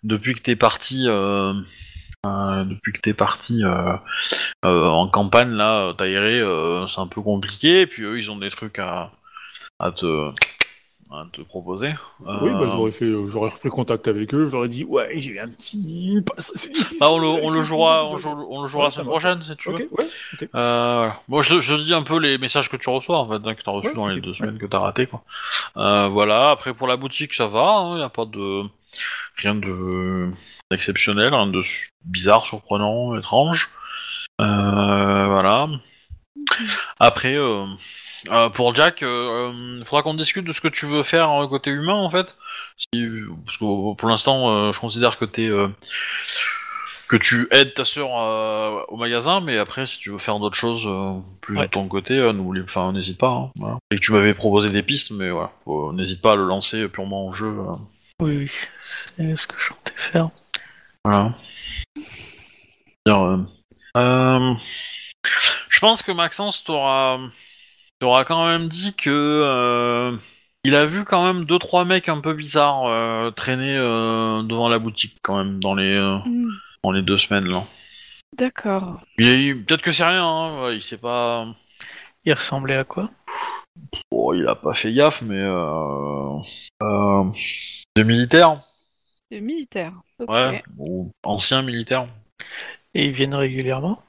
depuis que t'es parti, euh, euh, depuis que t'es parti euh, euh, en campagne là, t'aérer, euh, c'est un peu compliqué. Et puis eux, ils ont des trucs à à te à te proposer. Oui, bah, Euh, j'aurais fait, euh, j'aurais repris contact avec eux, j'aurais dit, ouais, j'ai eu un petit. [laughs] bah, on le, on le jouera, on, le jouera Ouais, la semaine prochaine si tu veux. Ouais. Euh, voilà. Bon, je, te- je dis un peu les messages que tu reçois en fait, hein, que t'as reçus Ouais, dans les deux semaines que t'as raté quoi. Euh, voilà. Après pour la boutique, ça va. Il y a pas de rien de d'exceptionnel, rien de su- bizarre, surprenant, étrange. Euh, voilà. Après, euh, euh, pour Jack, il faudra qu'on discute de ce que tu veux faire euh, côté humain en fait. Si, parce que pour l'instant, euh, je considère que t'es euh, que tu aides ta sœur euh, au magasin, mais après, si tu veux faire d'autres choses euh, plus Ouais. de ton côté, euh, n'oublie- enfin, n'hésite pas. hein, voilà. Et que tu m'avais proposé des pistes, mais voilà, n'hésite pas à le lancer purement en jeu. euh, Oui, oui, c'est ce que je comptais faire. voilà. Euh, euh, je pense que Maxence t'aura t'aura quand même dit que euh, il a vu quand même deux trois mecs un peu bizarres euh, traîner euh, devant la boutique quand même dans les euh, Hmm, dans les deux semaines là. D'accord. Il peut-être que c'est rien, hein, ouais, il sait pas. Il ressemblait à quoi? Bon, il a pas fait gaffe, mais euh, euh, de militaires, Des militaires. Ok. ouais, ou anciens militaires. Et ils viennent régulièrement?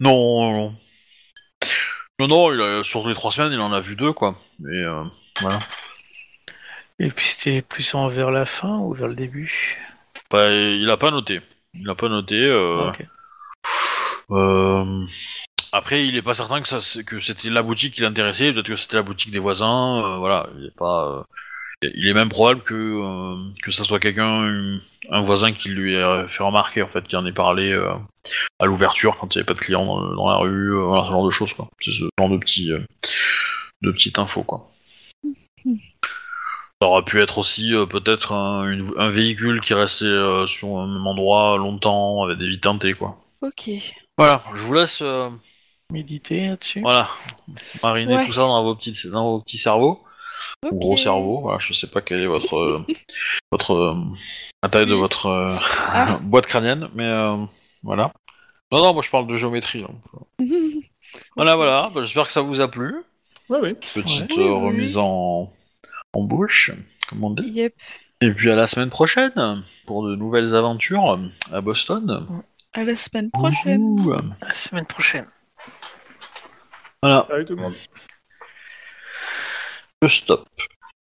Non, non, non, non, il a- sur les trois semaines, il en a vu deux, quoi. Mais euh, voilà. Et puis c'était plus en vers la fin ou vers le début? Bah, il a pas noté. Il a pas noté. euh, Ok. euh, Après, il est pas certain que ça, c'est- que c'était la boutique qui l'intéressait. Peut-être que c'était la boutique des voisins. euh, voilà, il est pas. euh, Il est même probable que euh, que ça soit quelqu'un, un- un voisin qui lui ait fait remarquer en fait, qui en ait parlé euh, à l'ouverture quand il n'y avait pas de clients dans, dans la rue, euh, voilà, ce genre de choses quoi. C'est ce genre de petits euh, de petites infos quoi. Ça aurait pu être aussi euh, peut-être un, une- un véhicule qui restait euh, sur un même endroit longtemps avec des vies teintées quoi. Ok. Voilà, je vous laisse euh, Méditer là-dessus voilà mariner Ouais. tout ça dans vos petits dans vos petits cerveaux. Ok. ou gros cerveau. Voilà, je sais pas quelle est votre euh, [laughs] votre euh, la taille de votre euh, Ah. [laughs] boîte crânienne, mais euh, voilà. Non non, moi je parle de géométrie. donc. [laughs] Voilà voilà. Bah, J'espère que ça vous a plu. Ouais, ouais. Petite Ouais. euh, Oui, oui, remise en en bouche, comme on dit. Yep. Et puis à la semaine prochaine pour de nouvelles aventures à Boston. À la semaine prochaine. Ouh. La semaine prochaine. Voilà. Salut tout le monde. Je stop.